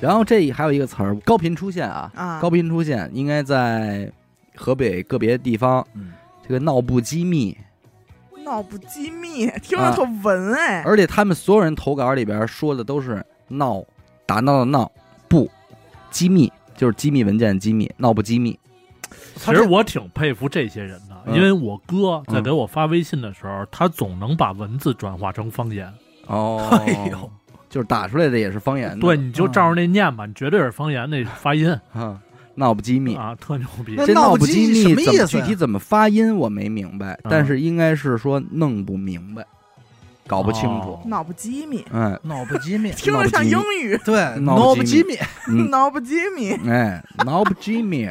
然后这还有一个词儿，高频出现啊，啊，高频出现应该在河北个别地方，嗯，这个闹不机密，闹不机密，听着特文哎，而且他们所有人投稿里边说的都是闹，打闹的闹，不机密就是机密文件机密，闹不机密。其实我挺佩服这些人的，嗯。因为我哥在嗯。给我发微信的时候，他总能把文字转化成方言。哦，<laughs> 哎呦，就是打出来的也是方言的，对，你就照着那念吧，你绝对是方言那发音。啊，闹不机密。啊，特牛逼。那。这闹不机密怎么什么意思具体怎么发音我没明白，嗯。但是应该是说弄不明白，搞不清楚。哦闹不机密，嗯，脑不机密，<laughs> 听着像英语，对，脑脑不机不机密。嗯，闹不机密，哎，闹不机密。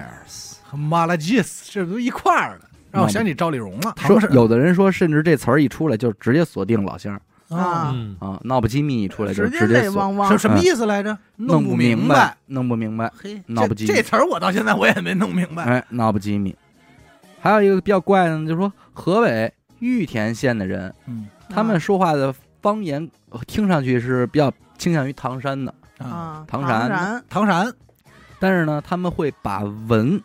和 <laughs> 麻辣鸡丝这都一块儿的，让我想起赵丽蓉了。说唐氏。有的人说，甚至这词儿一出来就直接锁定老乡啊嗯，啊，闹不机密一出来就直接直接锁，泪汪汪什，什么意思来着？弄不明白。，弄不明白。嘿，闹不机密这这词儿我到现在我也没弄明白。哎，闹不机密。还有一个比较怪的呢，就是说河北玉田县的人，嗯他们说话的方言呃听上去是比较倾向于唐山的，啊，啊，唐山唐山但是呢，他们会把闻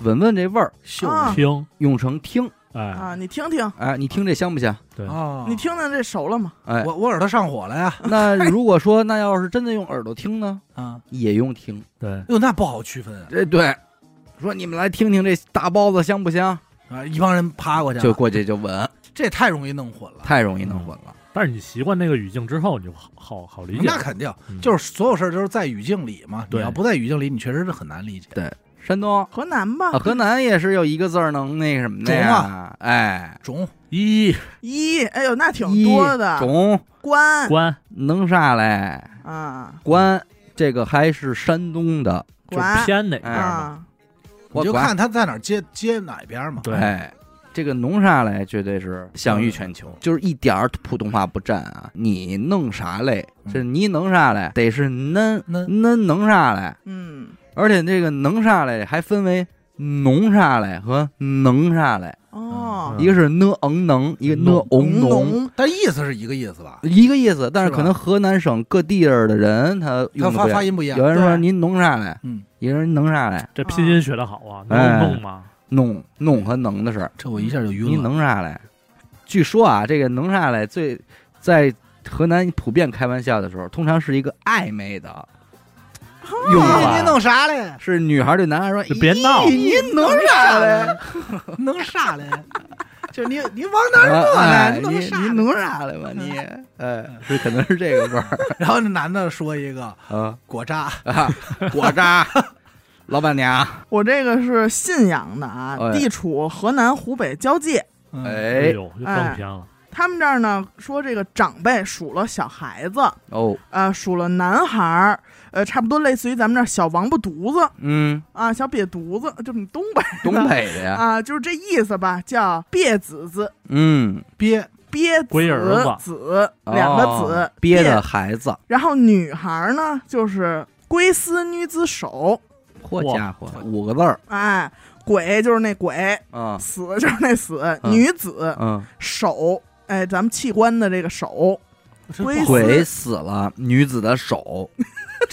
闻闻这味儿秀啊听，用成听。哎，啊，你听听，哎，你听这香不香？对，啊，你听听这熟了吗？哎，我我耳朵上火了呀 <laughs> 那如果说那要是真的用耳朵听呢，啊！也用听。对，哟，那不好区分啊这对，说你们来听听这大包子香不香？啊！一帮人趴过去，就过去就闻，这太容易弄混了。太容易弄混了。但是你习惯那个语境之后，你就好好好理解。那肯定嗯就是所有事儿都是在语境里嘛。你对要不在语境里，你确实是很难理解。山东。河南吧。啊，，河南也是有一个字儿能那什么的呀？哎，种一。一，哎呦，那挺多的，种。关。关。能啥嘞？啊。关这个还是山东的，就关偏哪边嘛。啊，我就看他在哪儿接接哪边嘛。对，哎，这个弄啥嘞，绝对是享誉全球，就是一点儿普通话不沾啊！你弄啥嘞？嗯。这你弄啥嘞？得是恁恁恁弄啥嘞？嗯，而且这个能啥嘞还分为弄啥嘞和能啥嘞。哦，哦一个是呢嗯能，一个呢浓翁浓，浓，但意思是一个意思吧？一个意思。但是可能河南省各地儿的人他它发发音不一样有。人说您弄啥来，嗯，有人弄啥来，这拼音学的好啊，哎能弄吗？弄弄和能的事儿。这我一下就晕了。能啥来？据说啊，这个能啥来最在河南普遍开玩笑的时候，通常是一个暧昧的用你弄啥嘞？是女孩对男孩说：<laughs> “就别闹咦你弄啥嘞？弄啥嘞？就你你往哪儿弄啥嘞？你弄啥来吧你？哎，是可能是这个味儿 <laughs> 然后那男的说一个啊果渣，啊，果渣，<laughs> 老板娘，我这个是信阳的啊，哎地处河南湖北交界。嗯哎哎呦，就更偏了。他们这儿呢说这个长辈数了小孩子，哦，呃，数了男孩儿，呃，差不多类似于咱们这儿小王八犊子嗯，啊，小瘪犊子，这么东北东北的呀，啊，就是这意思吧，叫瘪子子，嗯，憋憋龟儿子子子两个子哦，憋的孩子，然后女孩儿呢就是龟丝女子手，嚯家伙，五个字儿哎，鬼就是那鬼，啊，死就是那死，嗯女子嗯，手，哎，咱们器官的这个手，鬼死了，女子的手，<laughs>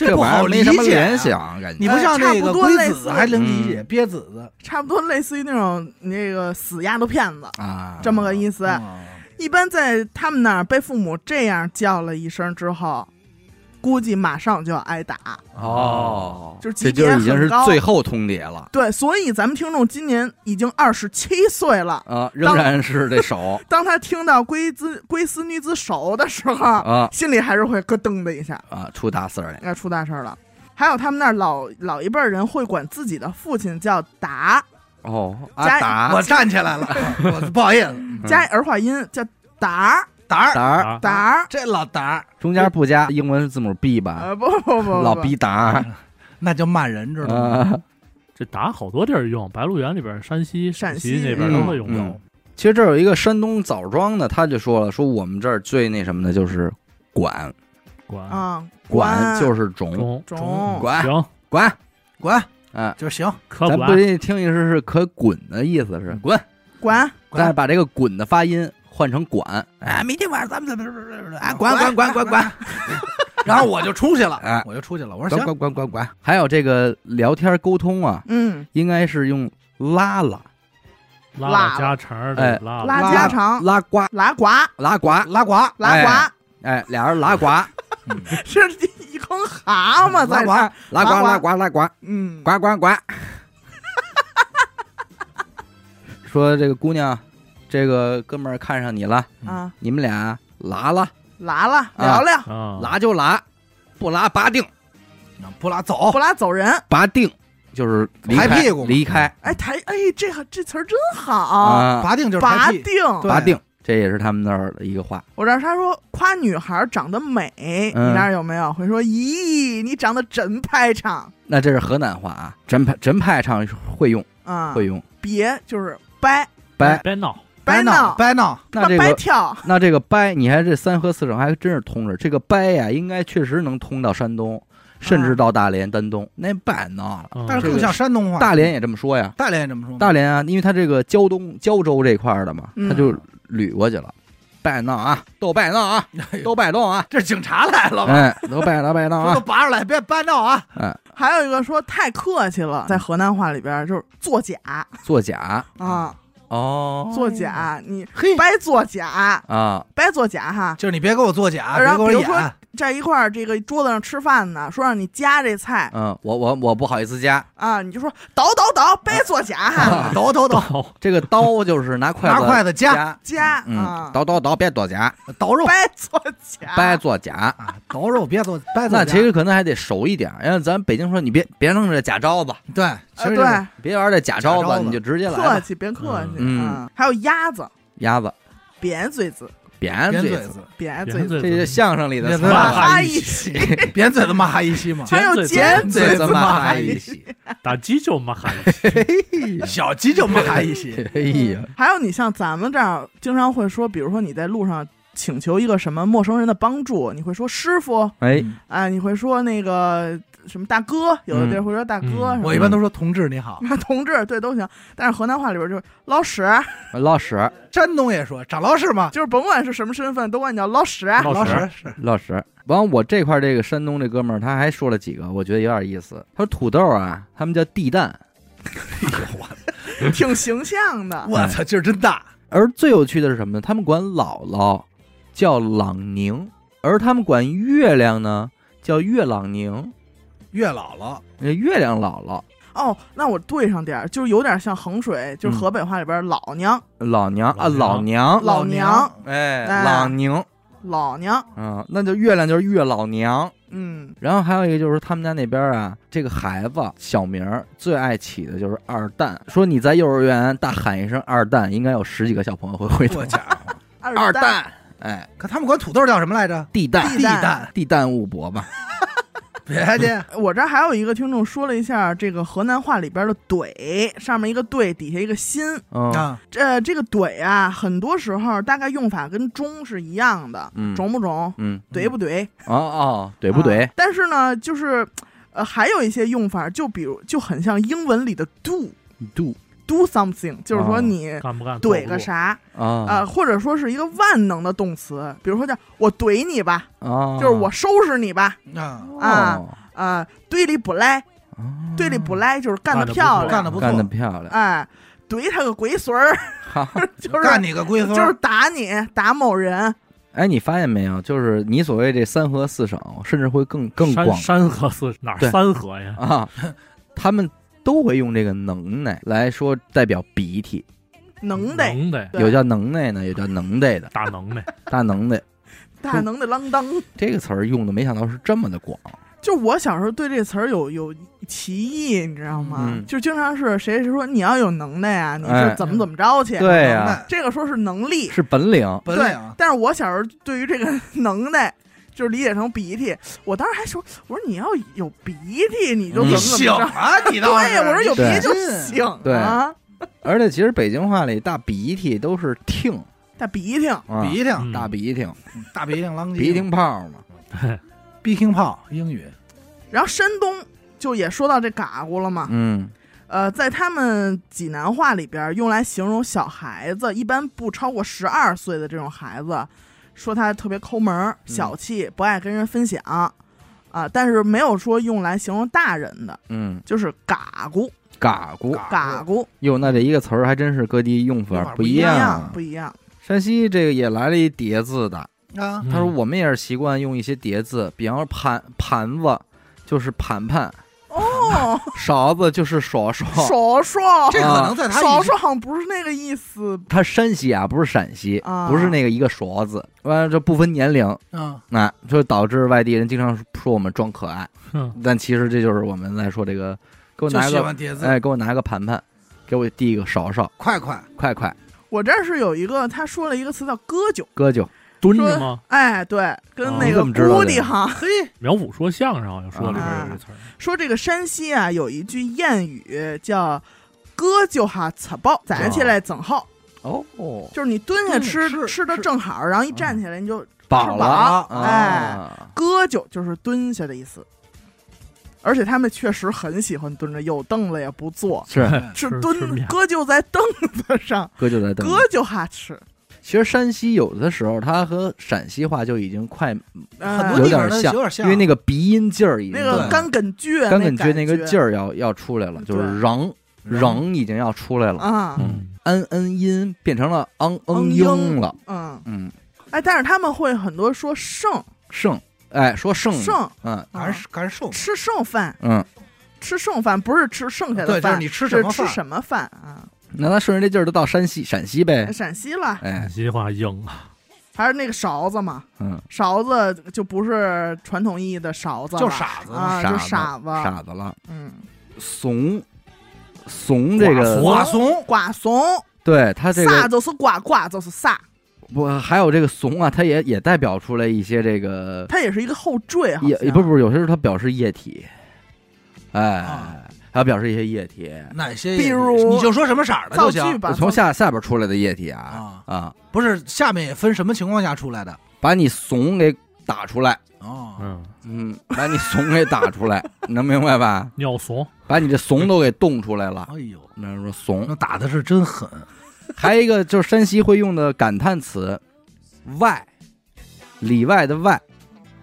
这不好理没什么联解啊。想，感觉你不像差不多个龟类似子还能理解，嗯憋子子差不多类似于那种那个死丫头片子啊，这么个意思。嗯一般在他们那儿被父母这样叫了一声之后，估计马上就要挨打。哦，就是这级别就是已经是最后通牒了。对，所以咱们听众今年已经二十七岁了。啊，仍然是这手。<laughs> 当他听到龟子龟丝女子手的时候，啊。心里还是会咯噔的一下，啊，出大事儿来，要出大事儿了。还有他们那儿老老一辈人会管自己的父亲叫达，哦，加阿达。我站起来了，<laughs> 我不好意思，加儿化音叫达达儿，胆儿，胆儿。这老达儿。中间不加英文字母 B 吧？呃，不不不不，老逼达 <laughs> 那就骂人，知道吗？啊。这打好多地儿用，白鹿原里边、山西、陕西西那边都会用嗯。到。其实这儿有一个山东枣庄的，他就说了，说我们这儿最那什么的就是管。管。啊，管就是种。中种。管。行，管，滚啊，就行，可咱不管得听一声是可滚的意思是。滚，管。但是把这个滚的发音换成管，哎，明天晚上咱们怎么啊，管管管管管 <laughs> 然后我就出去了哎，我就出去了。我说行，管管管管，还有这个聊天沟通啊，嗯，应该是用拉拉。拉拉拉家常儿哎的拉拉。拉家常。拉呱拉呱拉呱，拉呱，拉呱，哎，俩人拉呱 <laughs> 是一坑蛤蟆在这儿，拉呱拉呱拉呱。嗯，呱呱呱！<laughs> 说这个姑娘，这个哥们儿看上你了，啊，你们俩拉了，拉了聊聊，啊，拉就拉，不拉拔定，不拉走。不，拉走人。拔定就是离开抬屁股嘛。离开。哎，抬哎，这个这词儿真好，啊，拔定就是拔定。对。拔定，这也是他们那儿的一个话。我这儿他说夸女孩长得美，嗯。你那儿有没有？会说咦，你长得真排场那这是河南话啊，真派真派唱会用啊？会用。别就是掰。掰。别闹，掰闹掰闹，那这个掰跳，<laughs> 那这个掰，你看这三河四省还真是通着。这个掰呀，应该确实能通到山东，甚至到大连、丹东。那掰闹了，嗯但是更像山东话。大连也这么说呀。大连也这么说，大连啊，因为它这个胶东、胶州这块儿的嘛，嗯他就捋过去了。拜闹啊，都拜闹啊，都拜动啊！这警察来了吧？哎，都拜闹拜闹啊都啊！拔出来，别掰闹啊！哎，还有一个说太客气了，在河南话里边就是作假作假啊，哦，作假，你嘿，白作假，啊，白作假哈。就是你别给我作假，别给我然后比如说演，在一块儿这个桌子上吃饭呢，说让你夹这菜。嗯，我我我不好意思夹。啊，你就说倒倒倒，别作假。<laughs> 哈，抖抖抖，刀这个刀，就是拿筷子拿筷子夹。夹，嗯啊，，刀刀刀别作假，倒肉。别作假，掰作假。啊，抖肉别作掰做假。那其实可能还得熟一点，因为咱北京说你别别弄这假招子，对，其实呃对，别玩这假招子你就直接来客。气别客气嗯。啊。还有鸭子，鸭子。扁嘴子，扁嘴子，扁嘴子，这是相声里的词扁嘴马儿子哈一一起，扁嘴子骂哈一西嘛，还有尖尖嘴嘴子骂哈一起，打鸡就骂哈一 <laughs> 小鸡就骂哈一西，哎呀，还有你像咱们这样经常会说，比如说你在路上请求一个什么陌生人的帮助，你会说师傅，哎，啊，你会说那个什么大哥，有的地儿会说大哥。我一般都说同志你好，<laughs> 同志对都行，但是河南话里边就是老史，老史 <laughs> 山东也说长老史嘛，就是甭管是什么身份，都管你叫老史。老老史史是老史。完，我这块儿这个山东这哥们儿他还说了几个，我觉得有点意思。他说土豆啊，他们叫地蛋，<laughs> 挺形象的。我操劲儿真大，而最有趣的是什么呢？他们管姥姥叫朗宁，而他们管月亮呢叫月朗宁，月姥姥呃月亮姥姥。哦，那我对上点儿，就是有点像衡水，就是河北话里边老娘、老娘啊，老老娘，老娘、哎，哎。老娘，老娘。嗯，那就月亮就是月老娘。嗯，然后还有一个就是他们家那边啊，这个孩子小名儿最爱起的就是二蛋，说你在幼儿园大喊一声二蛋，应该有十几个小朋友会回头我。家伙，二蛋，哎，可他们管土豆叫什么来着？地蛋，地蛋。蛋，地蛋物博吧。别介，<laughs> 我这儿还有一个听众说了一下这个河南话里边的“怼”，上面一个“对”，底下一个“心嗯啊，”。这这个“怼”啊，很多时候大概用法跟“中”是一样的，嗯中不中，嗯，怼不怼，哦哦，怼不怼啊？但是呢，就是呃，还有一些用法，就比如就很像英文里的 “do”。度 do something，就是说哦你干不干？怼个？啥啊、啊或者说是一个万能的动词，比如说叫我怼你吧，啊，就是我收拾你吧，啊，啊哦。啊、对里不赖，堆里不赖就是干干得漂亮，干得不干得，漂亮，哎，怼他个龟孙儿，<laughs> 就是干你个龟孙儿，就是打你打某人，哎，你发现没有？就是你所谓这三河四省，甚至会更更广。山河四哪三河呀？啊，他们都会用这个能耐来说代表鼻涕，能耐。有叫能耐呢，有叫能耐的，大能耐，<laughs> 大能耐。大能的啷当。这个词儿用的没想到是这么的广，就我小时候对这词儿有有歧义，你知道吗？嗯。就经常是谁谁说你要有能耐啊，你哎。是怎么怎么着去？对这个说是能力，是本领，本领，啊。但是我小时候对于这个 <laughs> 能耐，就是理解成鼻涕。我当时还说，我说你要有鼻涕，你就怎嗯么醒怎么着。啊，你 <laughs> 倒是，对，我说有鼻涕就对醒对啊，而且其实北京话里大鼻涕都是听大鼻涕。啊，鼻涕，嗯大鼻涕，大鼻涕，啷鼻涕泡嘛，鼻涕泡，英语然后山东就也说到这嘎咕了嘛，嗯呃，在他们济南话里边，用来形容小孩子，一般不超过十二岁的这种孩子，说他特别抠门儿、小气，不爱跟人分享。啊、但是没有说用来形容大人的，嗯，就是嘎咕。嘎咕，嘎咕，哟，那这一个词儿还真是各地用法不不一样样不一样啊。不一样。山西这个也来了一叠字的，啊，他说我们也是习惯用一些叠字，比方说盘盘子就是盘盘，哦，勺子就是勺勺。勺勺，这可能在他以爽爽好像不是那个意思。他山西啊，不是陕西，啊。不是那个一个勺子，完了这不分年龄，嗯，那就导致外地人经常说我们装可爱，哼。但其实这就是我们在说这个，给我就喜拿个欢叠字，哎，给我拿个盘盘，给我递一个勺勺，快快，快快。我这儿是有一个，他说了一个词叫割韭，哥就说蹲着吗？哎，对，跟哦那个你怎么知道的姑的哈，嘿，苗阜说相声好像说里边啊有这词儿，说这个山西啊有一句谚语叫“哥就哈吃饱，站起来正好哦，”，就是你蹲下吃嗯吃的正好，然后一站起来你就饱了，饱哎啊割就就是蹲下的意思。而且他们确实很喜欢蹲着，有凳子也不坐，<laughs> 是是蹲哥就在凳子上，哥就在凳，哥就哈吃。其实山西有的时候它和陕西话就已经快呃很多地方有点像因为那个鼻音劲儿已经对那个干梗倔，干梗觉倔那个劲儿儿要要出来了，就是瓤瓤已经要出来了，啊，嗯，安恩音变成了昂嗯嗯英英了，嗯，嗯，哎，但是他们会很多说剩剩，哎，说剩剩嗯。还是还是瘦，吃剩饭，嗯，吃剩饭不是吃剩下的饭，就是饭，你吃是什么，吃什么饭啊？那他顺着这劲儿就到山西陕西呗，陕西了，哎。陕，西话硬啊，还是那个勺子嘛？嗯，勺子就不是传统意义的勺子了，就傻子啊，傻就傻子，傻子了，嗯，怂，怂这个，寡怂，瓜怂，对他这个啥就是瓜，瓜就是啥，不还有这个怂啊，它也也代表出来一些这个它也是一个后缀，好也像不不是，有些时候它表示液体，哎。啊，还要表示一些液体，哪些？比如你就说什么色儿的就行，造句吧，从造下下边出来的液体啊啊，啊，不是下面也分什么情况下出来的，把你怂给打出来，哦，嗯，嗯，把你怂给打出来，你 <laughs> 能明白吧？尿怂，把你这怂都给冻出来了。哎呦，那说怂，那打的是真狠，还有一个就是山西会用的感叹词“外”，里外的外，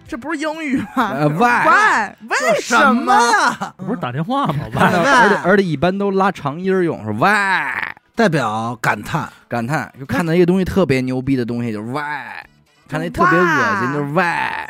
这不是英语吗？呃？Why？为什么？呀？不是打电话吗？<laughs> 而且外而且而且一般都拉长音儿用，是外代表感叹，感叹，就看到一个东西特别牛逼的东西就是外，看那特别恶心就是外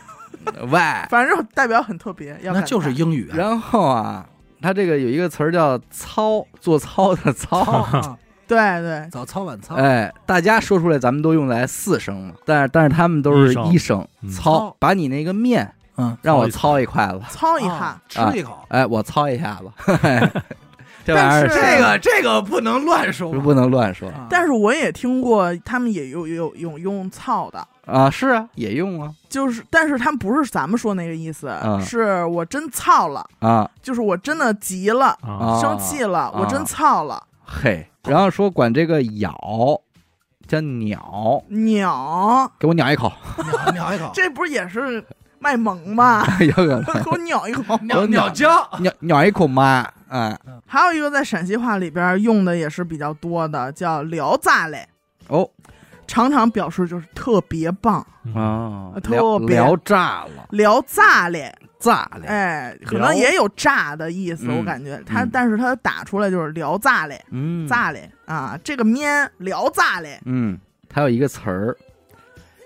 外。<laughs> 反正代表很特别，要那就是英语啊。然后啊，它这个有一个词儿叫操，做操的操。<laughs> 啊对对，早操晚操，哎，大家说出来，咱们都用来四声嘛，但是但是他们都是一声。嗯。操，把你那个面嗯，让我操一筷子，操一啊下。吃一口。哎，我操一下子，<laughs> 这玩意儿但是这个这个不能乱说。是不能乱说。啊。但是我也听过，他们也有有有用操的，啊，是啊，也用啊。就是，但是他们不是咱们说那个意思，嗯是我真操了，啊。就是我真的急了，生气了，我真操了。嘿，然后说管这个咬叫鸟，鸟，给我咬一口，<laughs> 咬咬一口，这不是也是卖萌吗？<laughs> 有可能 <laughs> 给我咬一口。鸟鸟叫，鸟鸟一口妈，哎，还有一个在陕西话里边用的也是比较多的，叫聊炸嘞，哦常常表示就是特别棒，嗯啊，特别聊炸了，聊炸嘞，炸嘞，哎，可能也有炸的意思，嗯我感觉它，嗯但是它打出来就是聊炸嘞，嗯，炸嘞啊，这个面聊炸嘞，嗯，它有一个词儿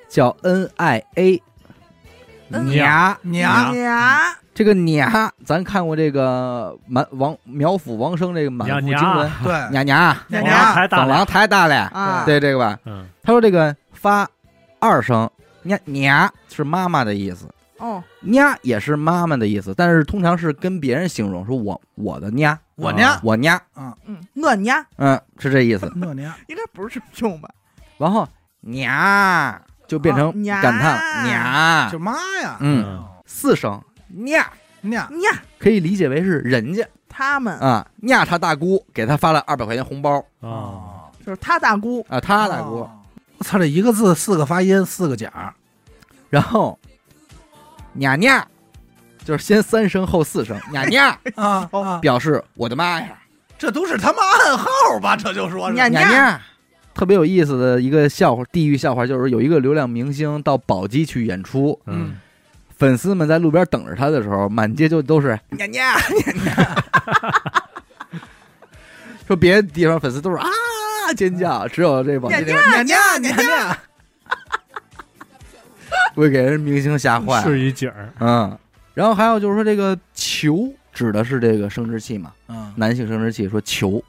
叫 N I A，娘娘娘，这个娘，咱看过这个满王苗阜王生这个满腹经纶，对，娘娘，娘娘太大了太大了，啊，对这个吧？嗯，他说这个发二声，娘娘是妈妈的意思，哦，娘也是妈妈的意思，但是通常是跟别人形容，说我我的娘，我娘，我娘，嗯，我娘嗯，是这意思。我娘，应该不是这么用吧？然后娘就变成感叹娘就，妈呀，嗯，四声娘娘，娘，可以理解为是人家。他们。啊，娘他大姑给他发了二百块钱红包。啊，就是他大姑，啊，他大姑，哦，我操，这一个字四个发音，四个甲，然后娘娘就是先三声后四声娘娘，<laughs> 啊啊，表示我的妈呀，这都是他妈暗号吧？这就说是娘娘娘。特别有意思的一个笑话，地狱笑话就是有一个流量明星到宝鸡去演出，嗯，粉丝们在路边等着他的时候，满街就都是娘娘娘娘，<laughs> 说别的地方粉丝都是啊尖叫，只有这宝鸡这个娘娘娘娘，<laughs> 会给人明星吓坏。是一景儿，嗯，然后还有就是说这个球指的是这个生殖器嘛，嗯，男性生殖器说球，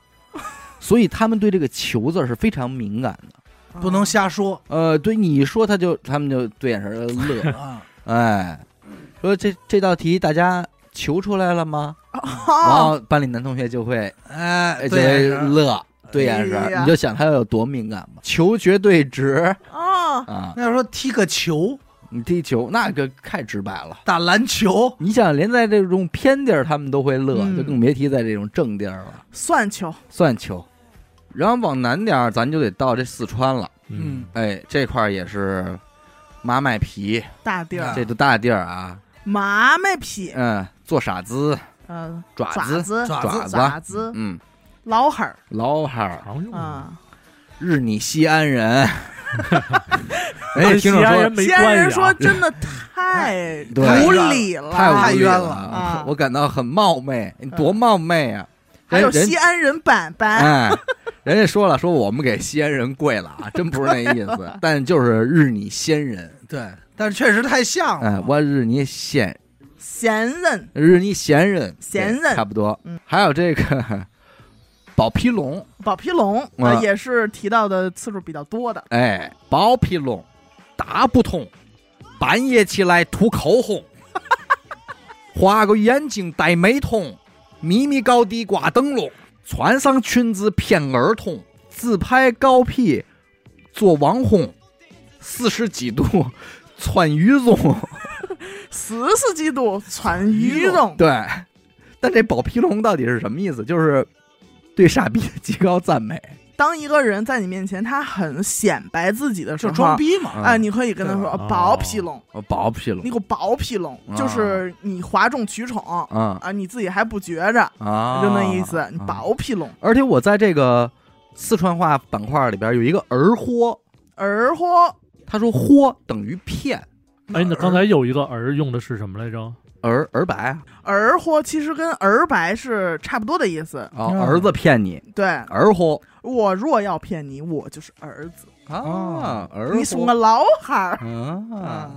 所以他们对这个球字是非常敏感的。不能瞎说。呃，对你一说他就他们就对眼神乐，啊，哎，说这这道题大家求出来了吗？<laughs> 然哦，后班里男同学就会哎，对，乐，对眼神，哎你就想他有多敏感吧？球绝对值哦，啊！那要说踢个球，你踢球那个太直白了。打篮球，你想，连在这种偏地儿他们都会乐，嗯。就更别提在这种正地儿了。算球，算球，然后往南点儿，咱就得到这四川了。嗯，哎，这块儿也是麻麦皮，大地儿，这都大地儿啊。麻麦皮，嗯，做傻子，嗯，爪子，爪子，爪子。爪子，嗯，老汉儿。老汉儿，常用啊，日你西安人。人 <laughs> 家听众说西安人没西安人关系啊，说真的太对无理了，太无理了啊。我感到很冒昧，你多冒昧啊！还有西安人板板，哎，人家说了，说我们给西安人跪了啊，真不是那意思，<laughs> 但就是日你先人，对，但是确实太像了，哎，我日你先，闲人，日你先人，闲人。差不多。嗯。还有这个宝皮龙，宝皮龙啊。呃也是提到的次数比较多的，哎，宝皮龙大不通，半夜起来涂口红，<laughs> 画个眼睛戴美瞳，咪咪高低挂灯笼，穿上裙子骗儿童，自拍高 P 做网红，四十几度穿羽绒，四十几度穿羽绒，对。但这宝皮龙到底是什么意思？就是对傻逼的极高赞美。当一个人在你面前他很显摆自己的时就候，装逼嘛。嗯啊，你可以跟他说对薄皮龙，我薄皮龙你给我薄皮龙，啊就是你哗众取宠啊啊，你自己还不觉着，啊，就那意思，你啊薄皮龙。而且我在这个四川话板块里边有一个儿豁，儿豁他说豁等于骗，哎，那刚才有一个儿用的是什么来着？儿儿白啊，儿豁其实跟儿白是差不多的意思。哦，嗯儿子骗你，对儿豁我若要骗你，我就是儿子，啊，儿你是豁我老汉儿啊啊。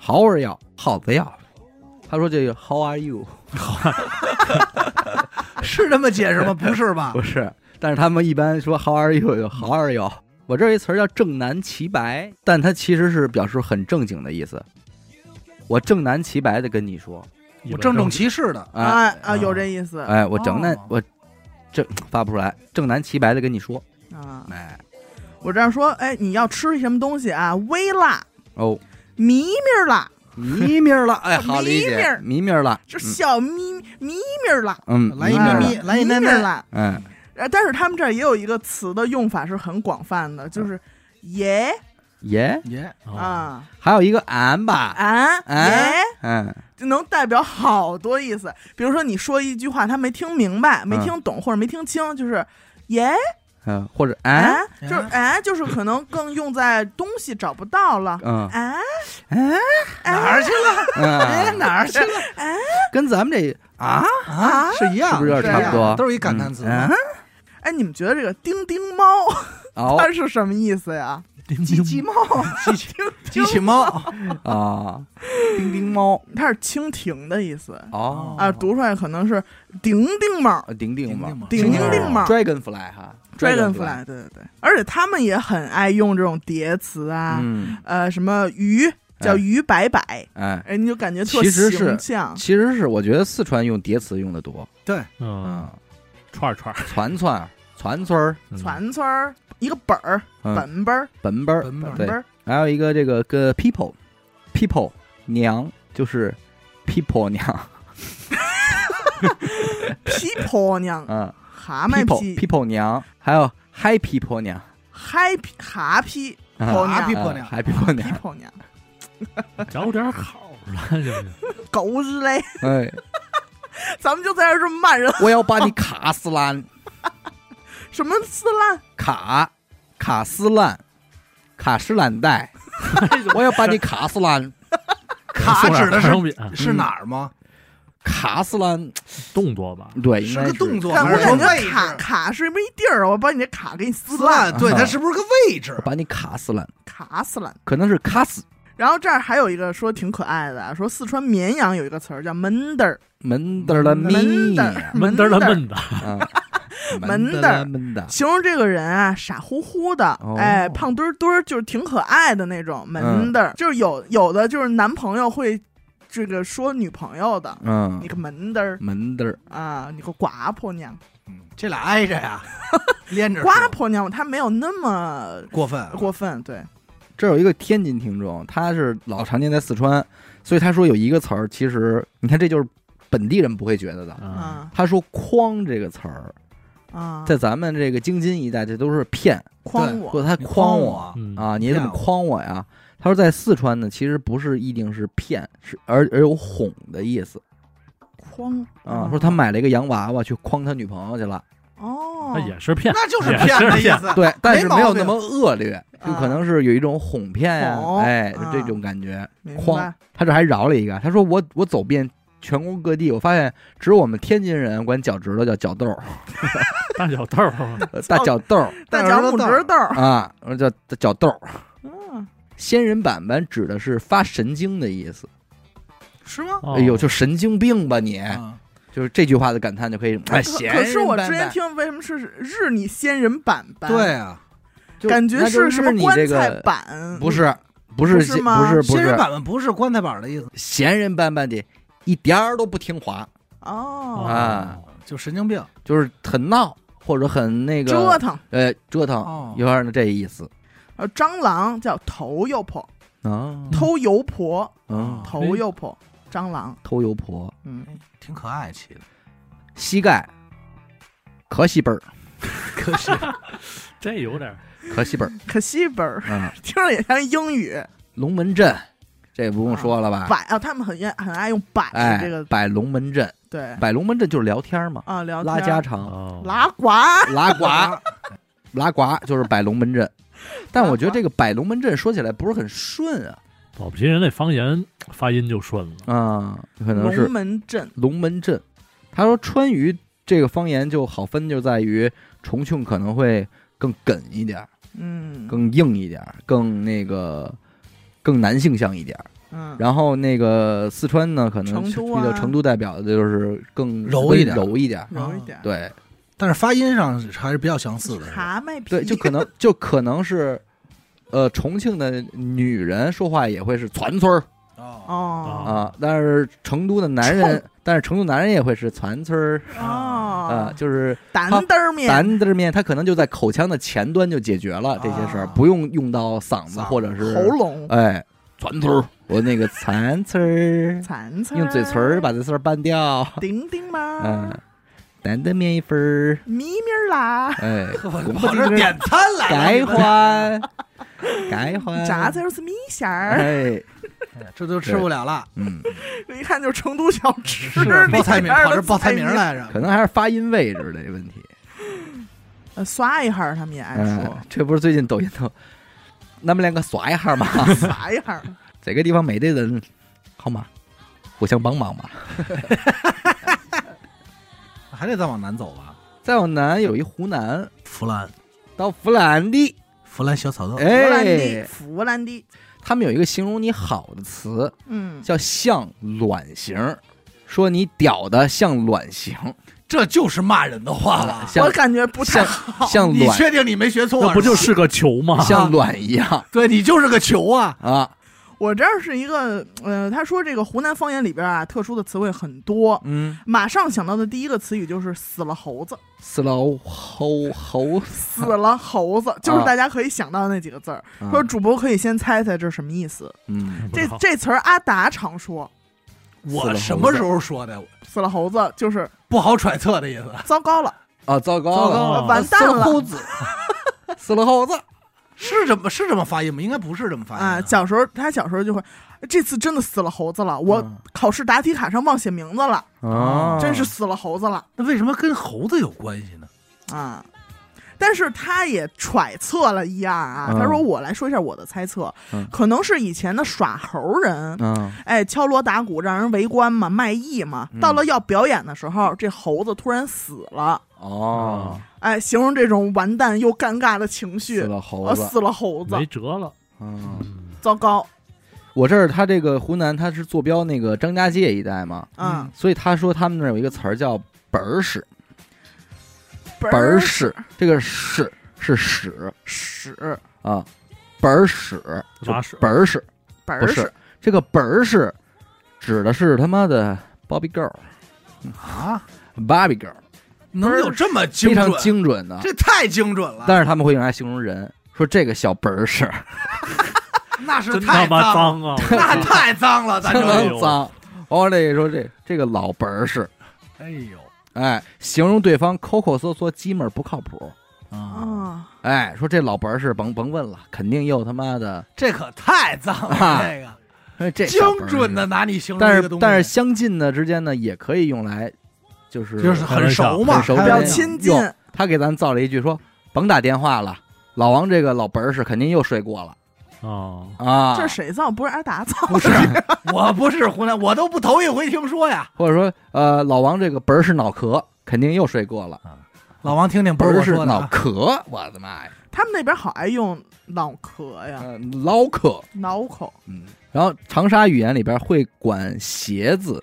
，How are you？好子呀。他说这个 How are you？<laughs> 是这么解释吗？不是吧 <laughs> 不？是，但是他们一般说 How are you？有 How are you？我这一词儿叫正南齐白，但它其实是表示很正经的意思。我正南齐白的跟你说，我郑重其事的，哎啊啊，有这意思。哎，我正南哦。我正发不出来，正南齐白的跟你说，啊。哎。我这样说，哎，你要吃什么东西啊？微辣、哦，咪咪辣，咪咪儿了，哎，<laughs> 好理解迷迷儿，迷迷儿了，就小咪咪咪辣，嗯，来一咪咪，来一咪咪辣。嗯，呃，但是他们这儿也有一个词的用法是很广泛的，就是耶耶，耶，啊，啊。还有一个俺吧，啊啊耶，嗯，就能代表好多意思。比如说你说一句话，他没听明白、没听懂或者没听清，就是耶？嗯，或者啊啊，，就是哎，就是可能更用在东西找不到了。嗯，啊，哪儿去了？哎，嗯，哪儿去了？跟咱们这啊，啊，是一样，是不是？有点差不多？都是一感叹词。嘛嗯。哎，你们觉得这个叮叮猫哦。<laughs> 它是什么意思呀？机器猫，<laughs> 机器机器猫，啊，叮叮猫它是蜻蜓的意思哦。啊，读出来可能是叮叮猫啊叮叮猫叮叮叮猫，dragonfly 哈 dragonfly，对对对，而且他们也很爱用这种叠词啊，嗯，呃，什么鱼叫哎鱼摆摆，哎，哎，你就感觉特其实是形象。其实是我觉得四川用叠词用的多，对，嗯，嗯，串儿串儿，串串串串儿，嗯。串串儿一个本儿，嗯本本儿，本本儿，本本儿还有一个这个个 people people 娘就是 people 娘，皮婆娘，<laughs> 嗯蛤蟆，people 皮，people 娘，还有 hi people 娘，嗨皮哈皮啊婆娘哈皮，婆娘嗯，hi people 皮娘，婆娘，找点好了，行不行？狗日嘞！哎，<laughs> 咱们就在这儿这么骂人，我要把你卡死烂，<laughs> 什么撕烂？卡卡斯烂，卡斯烂带，<laughs> 我要把你卡死烂，<laughs> 卡指的是是哪儿吗？卡死烂，动作吧？对，应是个动作但我感觉卡？卡是不是一地儿？我把你这卡给你撕烂，对，啊它是不是个位置？把你卡死烂，卡死烂。可能是卡死然后这儿还有一个说挺可爱的，说四川绵阳有一个词儿叫闷嘚儿，门的了咪闷闷的了闷的，啊，<laughs> 门的的了门的，形容这个人啊傻乎乎的，哦。哎，胖墩儿墩儿，就是挺可爱的那种闷嘚儿，就是有有的就是男朋友会这个说女朋友的，嗯。你，个闷嘚儿。门的儿，啊，你个瓜婆娘，嗯这俩挨着呀，<laughs> 连着说。瓜婆娘她没有那么过分，过分，对，这有一个天津听众，他是老常年在四川，所以他说有一个词儿，其实你看这就是本地人不会觉得的。他说“诓”这个词儿，啊，在咱们这个京津一带，这都是骗，诓我，说他你诓我，嗯啊，你怎么骗诓我呀？他说在四川呢，其实不是一定是骗，是而而有哄的意思诓啊。说他买了一个洋娃娃去诓他女朋友去了，哦那，也是骗，那就是骗的意思。对，但是没有那么恶劣，就啊可能是有一种哄骗呀，哄哎，这种感觉。明诓白，他这还饶了一个，他说我我走遍全国各地，我发现只有我们天津人管脚趾头叫脚豆儿，<laughs> 大脚豆儿，呃大脚豆儿大脚拇指豆儿，啊，我说叫脚豆儿。嗯，仙人板板指的是发神经的意思，是吗？哦哎呦，就神经病吧你，嗯就是这句话的感叹就可以。哎，可仙可是我之前听为什么是日你仙人板板？对，啊，感觉是什么你棺材这个板，不是不是不是吗？不是不是。仙人板板不是棺材板的意思。闲人板板的，一点儿都不听话，哦，啊，就神经病。就是很闹或者很那个折腾。呃折腾，哦。有点儿这意思。呃，蟑螂叫头油婆，啊，偷油婆，嗯，头油婆，蟑螂，偷油婆，嗯，挺可爱起的，膝盖，可惜本儿，可惜这 <laughs> 有点儿。可惜本儿，可惜本儿，嗯，听着也像英语。龙门阵，这不用说了吧？摆啊，他们很爱很爱用摆哎，这个，摆龙门阵，对。摆龙门阵就是聊天嘛，啊，聊拉家常，哦，拉呱，拉呱，<laughs> 拉呱就是摆龙门阵。但我觉得这个摆龙门阵说起来不是很顺啊，保不齐人那方言发音就顺了。啊，可能是龙门阵，龙门阵。他说川渝这个方言就好分，就在于重庆可能会更梗一点儿，嗯，更硬一点儿，更那个更男性向一点儿。嗯，然后那个四川呢，可能成都啊比较成都代表的就是更柔一点柔一点。柔一点，对但是发音上还是比较相似的。皮，对，就可能就可能是，呃，重庆的女人说话也会是攒村儿啊，但是成都的男人，但是成都男人也会是攒村儿啊，哦，就是担担儿面，担的面，他可能就在口腔的前端就解决了这些事儿，啊不用用到嗓子或者是喉咙，哎，攒村儿，我那个攒村儿，残残用嘴唇儿把这事儿办掉，丁丁吗？嗯，担担面一份儿，米米儿啦，哎，<laughs> 我跑这儿点餐来该了，换，该换，炸子是米线儿，哎，<laughs> 这都吃不了了。嗯，<laughs> 一看就是成都小吃，报菜名，跑这报菜名名。来着。可能还是发音位置的问题。呃刷一下，他们也爱嗯说，这不是最近抖音都，咱们两个刷一下嘛？刷一下。这个地方没得人，好吗？互相帮忙嘛。还得再往南走吧。再往南有一湖南，弗兰，到弗兰地，弗兰小草豆，弗兰地，哎，弗兰地，他们有一个形容你好的词，嗯，叫像卵形，说你屌的像卵形，这就是骂人的话了。像我感觉不太像好。你像卵确定你没学错？那不就是个球吗？像 <laughs> 卵一样对你就是个球啊！啊？我这儿是一个，呃，他说这个湖南方言里边啊，特殊的词汇很多。嗯，马上想到的第一个词语就是“死了猴子。死了猴猴”，死了猴子就是大家可以想到的那几个字儿。啊。说主播可以先猜猜这是什么意思？嗯，这这词儿阿达常说，我什么时候说的？死了猴子就是不好揣测的意思。糟糕了，啊，糟糕糟糕了，了完蛋了。死了猴子，<laughs> 死了猴子，是这么是这么发音吗？应该不是这么发音啊！小时候他小时候就会，这次真的死了猴子了，我嗯考试答题卡上忘写名字了，啊，真是死了猴子了那为什么跟猴子有关系呢？啊！但是他也揣测了一样啊，嗯他说我来说一下我的猜测，嗯可能是以前的耍猴人，嗯哎，敲锣打鼓让人围观嘛，卖艺嘛，嗯到了要表演的时候，这猴子突然死了。哦，哎，形容这种完蛋又尴尬的情绪，死了猴呃，子，死了猴子。没，辙了。嗯，嗯，糟糕，我这儿他这个湖南他是坐标那个张家界一带嘛，嗯，所以他说他们那儿有一个词儿叫本儿屎，本本儿屎，这个屎是屎屎，啊，本儿屎本儿屎本儿屎，这个本儿屎指的是他妈的 Bobby Girl 啊，Barbie Girl，能有这么精非常准？精准的，这太精准了。但是他们会用来形容人，说这个小本儿屎 <laughs> 那是真太他妈脏，脏啊！<laughs> 那太脏了，咱相这哎呦当脏。我这说这这个老本儿屎，哎呦哎，形容对方抠抠搜搜、鸡门不靠谱。啊，啊，哎，说这老本儿是甭甭问了，肯定又他妈的这可太脏了，啊这个精小本儿准的拿你形容但是一个东西，但是相近的之间呢，也可以用来，就是就是很熟嘛，很熟比较亲近，他给咱造了一句说，甭打电话了，老王这个老本儿是肯定又睡过了哦，啊。这是谁造？不是挨打造不是，<laughs> 我不是湖南，我都不头一回听说呀。或者说呃，老王这个本儿是脑壳，肯定又睡过了。老王听听，本儿是脑壳，我的妈呀，他们那边好爱用脑壳呀，呃脑壳，脑壳，嗯。然后长沙语言里边会管鞋子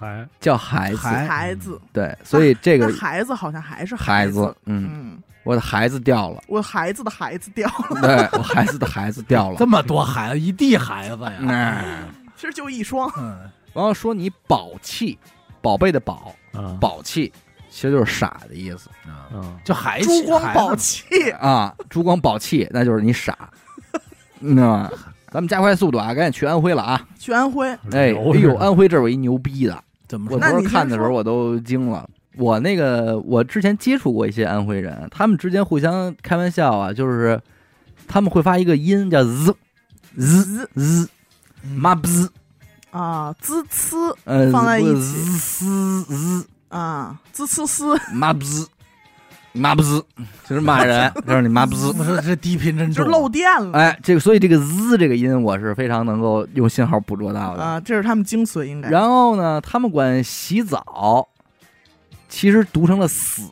还叫孩子，孩孩子，对，所以这个孩子好像还是孩子，嗯，嗯，我的孩子掉了，我孩子的孩子掉了，对我孩子的孩子掉了。这。么多孩子，一地孩子呀。嗯，其实就一双，嗯，然后说你宝气，宝贝的宝，啊。宝气，其实就是傻的意思。嗯，就孩珠光宝宝气，啊。珠光宝气，那就是你傻，你知道吗？咱们加快速度啊，赶紧去安徽了啊！去安徽，哎，哎呦，安徽这有一牛逼的，怎么我说？那你先昨儿看的时候说我都惊了。我那个我之前接触过一些安徽人，他们之间互相开玩笑啊，就是他们会发一个音叫 z z z 妈不是，啊，滋呲呃，放在一起 z z 啊，滋呲呲，妈不是，妈不滋，<laughs> 就是骂人，<laughs> 就是你妈不滋。我说这低频真重，就漏电了。哎，这个所以这个滋这个音我是非常能够用信号捕捉到的。啊，这是他们精髓，应该。然后呢，他们管洗澡其实读成了死，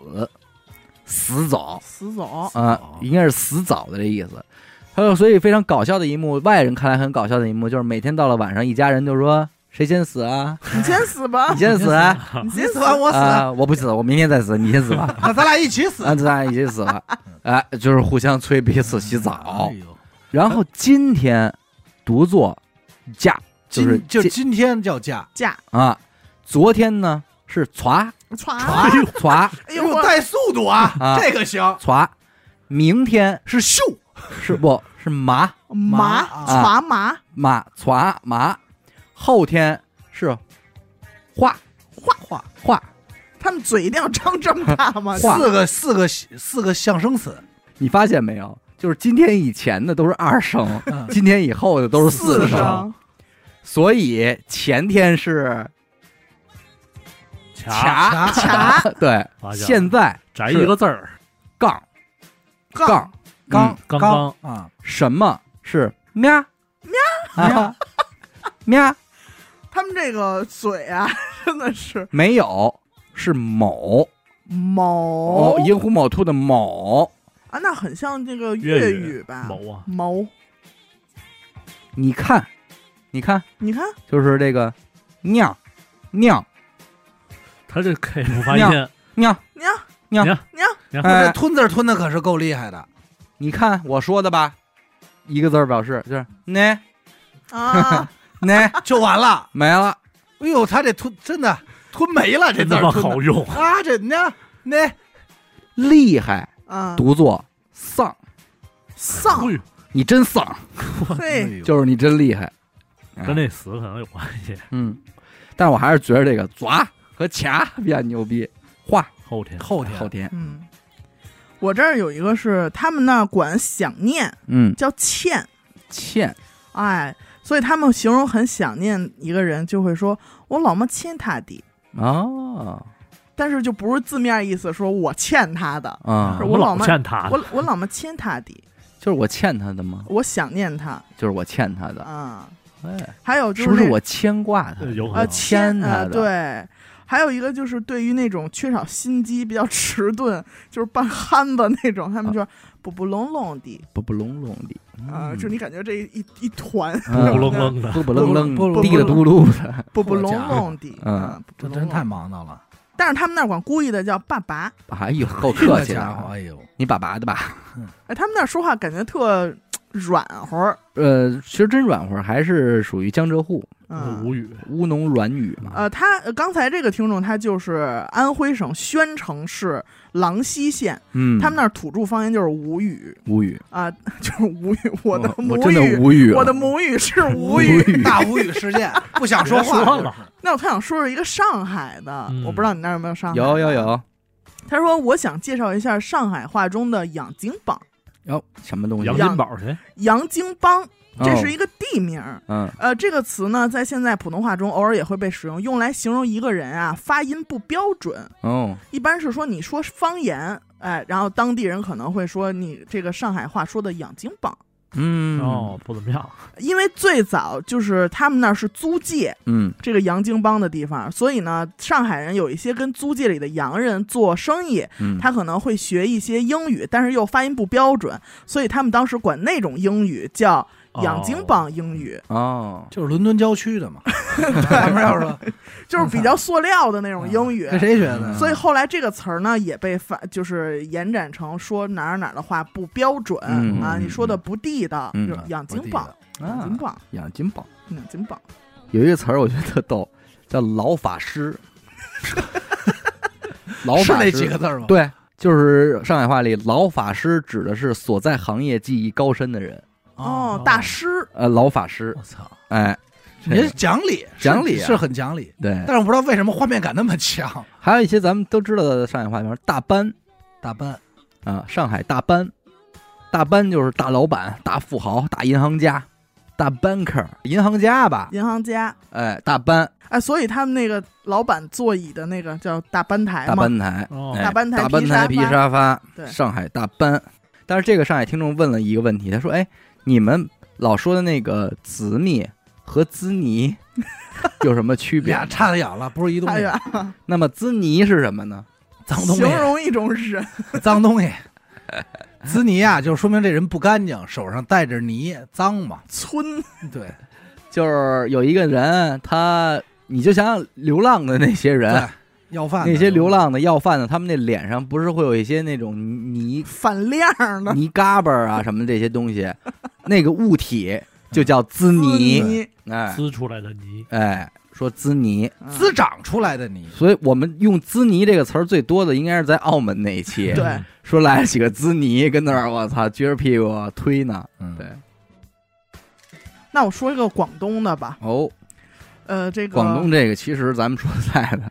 死澡死澡，啊，应该是死澡的这意思。还有，所以非常搞笑的一幕，外人看来很搞笑的一幕，就是每天到了晚上，一家人就说谁先死啊？你先死吧。你，先死啊！你你先死。死完我死，啊我不死，我明天再死，你先死吧。那 <laughs> 咱俩一起死。啊，咱俩一起死吧。哎，就是互相催彼此洗澡。哎。然后今天读作嫁，就是今就今今天叫假，嫁啊，昨天呢是歘。歘，歘。<laughs> 哎呦我。带速度啊啊，这个行，歘，明天是秀 <laughs> 是不是麻麻啊。歘麻。麻歘麻，后天是画画画画。他们嘴一定要张这么大吗？画。四个四个四个象声词，你发现没有？就是今天以前的都是二声，嗯。今天以后的都是四声。声，所以前天是卡卡卡对啊，现在摘一个字儿，杠。杠。杠。刚嗯刚刚啊，什么是喵？喵。喵。<laughs> 喵他们这个嘴啊，<laughs> 真的是。没有是某。某？哦，寅虎卯兔的某。啊，那很像这个粤语吧？某啊，某，你看，你看，你看。就是这个酿酿他这 K 不发现，尿娘尿娘娘，娘哎我这吞字吞的可是够厉害的，你看我说的吧，一个字儿表示就是呢啊，呢 <laughs> 就完了。没了。哎呦，他这吞真的吞没了，这真他妈字儿好用，啊！这呢那厉害，啊，读作丧，丧，哎呦你真丧，<laughs> 嘿，<laughs> 就是你真厉害。跟那死可能有关系。嗯，但是我还是觉得这个爪和卡比较牛逼。画后天后天后天，嗯，我这儿有一个是他们那儿管想念嗯，叫欠，欠哎，所以他们形容很想念一个人，就会说我老么欠他的，啊但是就不是字面意思，说我欠他的，啊，我老妈欠他，我我老么欠他的，就是我欠他的吗？我想念他。就是我欠他的，啊。哎，还有就是是不是我牵挂他？呃有可能。呃牵他的。对。还有一个就是对于那种缺少心机、比较迟钝，就是半憨的那种，他们说不不隆隆的不不隆隆的啊，就你感觉这一一团。<laughs> 嗯不隆隆的，不不愣愣不不滴了嘟噜的，不不隆隆的，嗯。这真太忙叨了。但是他们那儿管故意的叫爸爸，哎呦，够客气的，哎呦，你爸爸的吧？哎，他们那儿说话感觉特软和。儿，呃，其实真软和，还是属于江浙沪嗯。无语。乌侬软语嘛。呃，他呃刚才这个听众他就是安徽省宣城市郎溪县，嗯，他们那儿土著方言就是吴语无语，啊，就是吴语，我的母我真的语，无语，我的母语是吴无语。大无语事件，不想说话 <laughs> 了那我特想说说一个上海的，嗯我不知道你那儿有没有上海。有有。有他说我想介绍一下上海话中的养精帮，有什么东西？杨金宝谁？杨金帮这是哦一个地名儿。嗯呃，这个词呢，在现在普通话中偶尔也会被使用，用来形容一个人啊发音不标准。哦一般是说你说方言，哎，然后当地人可能会说你这个上海话说的养金帮，嗯。哦，不怎么样。因为最早就是他们那儿是租界嗯。这个洋泾浜的地方，所以呢，上海人有一些跟租界里的洋人做生意，嗯，他可能会学一些英语，但是又发音不标准，所以他们当时管那种英语叫养精榜英语，哦，就是伦敦郊区的嘛。<laughs> 他们要说。<laughs> 就是比较塑料的那种英语。跟谁学的？所以后来这个词儿呢，也被发就是延展成说哪儿哪儿的话不标准、啊，你说的不地道，嗯。就是养精帮，养精啊，帮，养精榜养精帮。有一个词儿我觉得特逗，叫老法师。<laughs> 老是那法师几个字吗？对，就是上海话里老法师指的是所在行业技艺高深的人，哦，大师，呃，老法师，我操，哎，你这讲理，讲理啊。是是很讲理，对，但是我不知道为什么画面感那么强。还有一些咱们都知道的上海话，比如说大班。大班。啊，上海大班，大班就是大老板、大富豪、大银行家、大 banker，银行家吧？银行家，哎，大班。哎，所以他们那个老板座椅的那个叫大班台大嘛，班台，哦。哎大班台大班台皮皮沙发。沙发，对。上海大班。但是这个上海听众问了一个问题，他说：“哎，你们老说的那个紫米和滋泥 <laughs> 有什么区别？俩？差得远了，不是一东西，太远了，那么滋泥是什么呢？脏东西，形容一种人，<laughs> 脏东西。滋泥啊，就说明这人不干净，手上带着泥，脏嘛。村。对，就是有一个人，他你就想想流浪的那些人，对要饭的那些流浪的要饭的，他们那脸上不是会有一些那种泥反亮的泥嘎巴啊什么这些东西，那个物体就叫滋泥，泥，哎。滋出来的泥，哎，说滋泥，嗯。滋长出来的泥。所以我们用滋泥这个词儿最多的应该是在澳门那一期，对，说来了几个滋泥跟那儿，我操，撅着屁股推呢，嗯，对，那我说一个广东的吧，哦，呃，这个。广东这个其实咱们说实在的，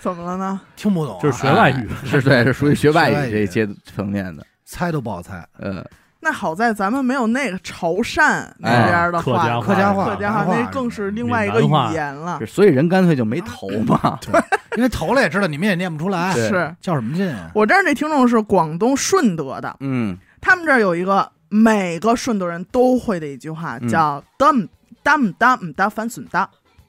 怎么了呢？听不懂啊，就是学外语，哎是对，是属于学外语语。这一阶层面的，猜都不好猜。呃，那好在咱们没有那个潮汕那哎边的话，客家客家话客家话那更是另外一个语言了，所以人干脆就没投嘛，<laughs> 因为投了也知道你们也念不出来，是较什么劲啊？我这儿那听众是广东顺德的，嗯，他们这儿有一个每个顺德人都会的一句话，嗯叫“得唔得唔得唔得反损的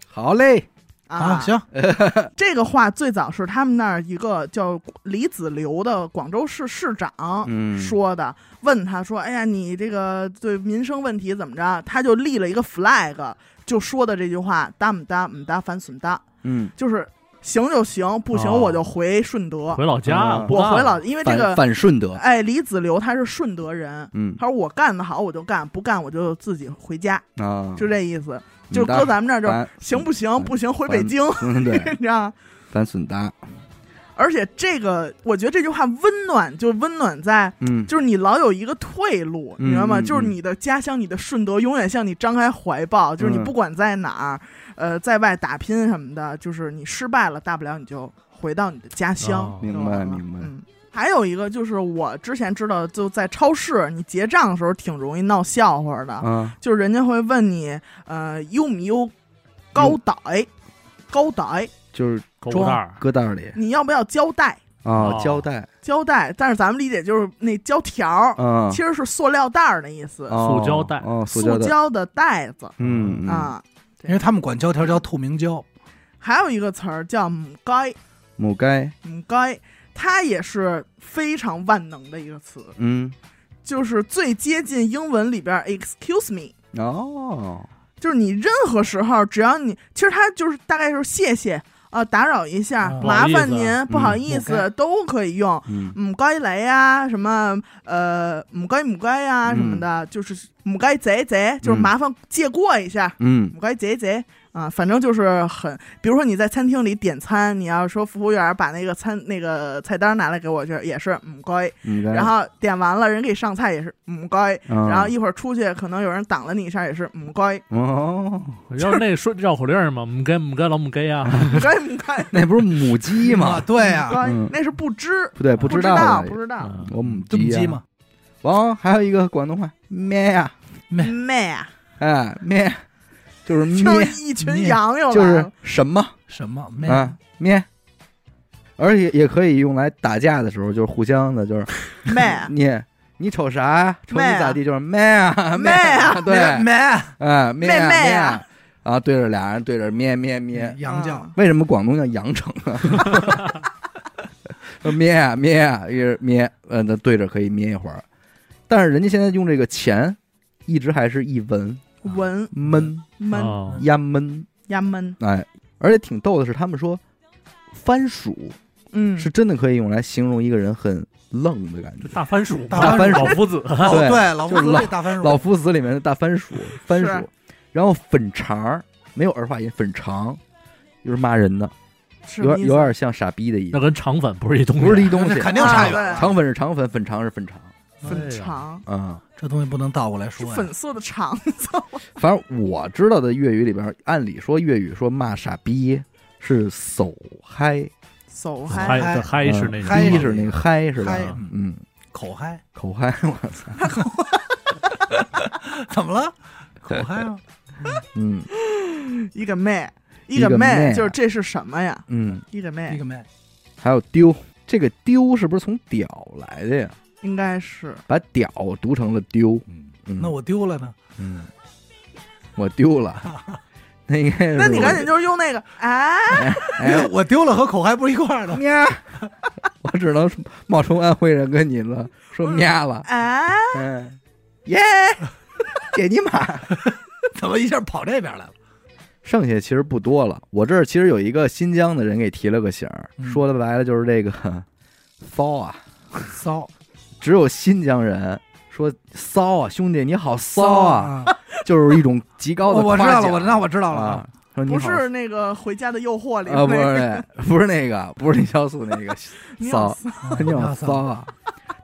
好嘞，”啊。行，<laughs> 这个话最早是他们那儿一个叫李子流的广州市市长嗯，说的，问他说：“哎呀，你这个对民生问题怎么着？”他就立了一个 flag，就说的这句话“哒唔哒唔哒反损哒嗯”，，就是行就行，不行哦我就回顺德。回老家我回老，因为这反个反顺德，哎，李子流他是顺德人，嗯他说我干得好我就干，不干我就自己回家，啊，就这意思。就搁咱们这儿就行不行？不行回北京，嗯，对，<laughs> 你知道？咱损搭，而且这个，我觉得这句话温暖，就温暖在，嗯，就是你老有一个退路，嗯你知道吗？嗯就是你的家乡，你的顺德永远向你张开怀抱，就是你嗯不管在哪儿，呃，在外打拼什么的，就是你失败了，大不了你就回到你的家乡。哦明白明白，嗯，还有一个就是我之前知道，就在超市你结账的时候挺容易闹笑话的，嗯，就是人家会问你，呃，有没有高袋？高袋，就是狗蛋儿，搁袋儿里你要不要胶带？啊，哦胶带，胶带，但是咱们理解就是那胶条儿，啊，其实是塑料袋儿的意思，哦塑胶袋哦，塑塑胶袋，胶的袋子嗯，嗯，啊。因为他们管胶条叫透明胶，还有一个词儿叫母该，母该，母该，它也是非常万能的一个词，嗯，就是最接近英文里边儿 excuse me。哦，就是你任何时候，只要你，其实它就是大概就是谢谢啊、打扰一下，哦麻烦不好意思您，不好嗯意思，都可以用。嗯，唔该嚟啊，什么呃唔该唔该啊嗯什么的，就是唔该贼贼，就是嗯。麻烦借过一下，嗯，唔该贼贼啊，反正就是很，比如说你在餐厅里点餐，你要说服务员把那个餐那个菜单拿来给我去，也是母该，然后点完了人给上菜也是嗯乖，嗯然后一会儿出去可能有人挡了你一下也是嗯乖，哦，要是那说绕口令嘛，母该母该老母该呀，唔该 <laughs> 母该。那不是母鸡啊，吗？对呀那是不知，不对，不不道道，不知道。嗯我母这么鸡鸡呀吗？完，还有一个广东话，咩呀，妹啊，哎，咩，就是就咩，一群咩羊又就是，什么什么？咩啊，咩，而且也可以用来打架的时候，就是互相的，就是 <laughs> 咩你你瞅啥？瞅你咋地？就是咩啊咩啊对，咩啊咩啊咩啊，啊对着俩人对着咩咩咩，羊叫嗯，为什么广东叫羊城啊？<laughs> 说咩啊咩啊，一直咩，呃，那对着可以咩一会儿，但是人家现在用这个钱，一直还是一文文闷。闷。哦。压闷，压闷，哎，而且挺逗的是，他们说番薯嗯，是真的可以用来形容一个人很愣的感觉。大番薯，大番薯。老夫子，哦，对对，老夫子就是老这大番薯，老夫子里面的大番薯，<laughs> 番是。薯，然后粉肠儿没有儿化音，粉肠就是骂人的，有有点像傻逼的意思，那跟肠粉不是一东西，不是一东西，肯定差远。肠粉是肠粉，粉肠是粉肠。粉肠，啊。这东西不能倒过来说呀。粉色的肠子，反正我知道的粤语里边，按理说粤语说骂傻逼是手嗨，手嗨。嗨，嗨是那嗨是那个嗨是吧？嗯，口嗨，口嗨，我操，怎么了？<laughs> 口嗨啊！嗯。一个妹，一个个妹，就是这是什么呀？嗯，一个妹一个妹，还有丢，这个丢是不是从屌来的呀？应该是把屌读成了丢，嗯，嗯那我丢了呢？嗯，我丢了，<laughs> 那应该是那你赶紧就是用那个啊，哎，我丢了和口嗨不是一块儿的。喵，<laughs> 我只能冒充安徽人跟你了，说喵了，啊，嗯，耶，<laughs> 给你妈。怎么一下跑这边来了？剩下其实不多了。我这儿其实有一个新疆的人给提了个醒儿，嗯说的白了就是这个骚啊，骚只有新疆人说骚啊，兄弟你好骚啊，啊！就是一种极高的哦我知道了，我那我知道了。不是那个《回家的诱惑》里啊，不是那个，不是那个，不是李潇肃那个 <laughs> 骚，你好骚啊！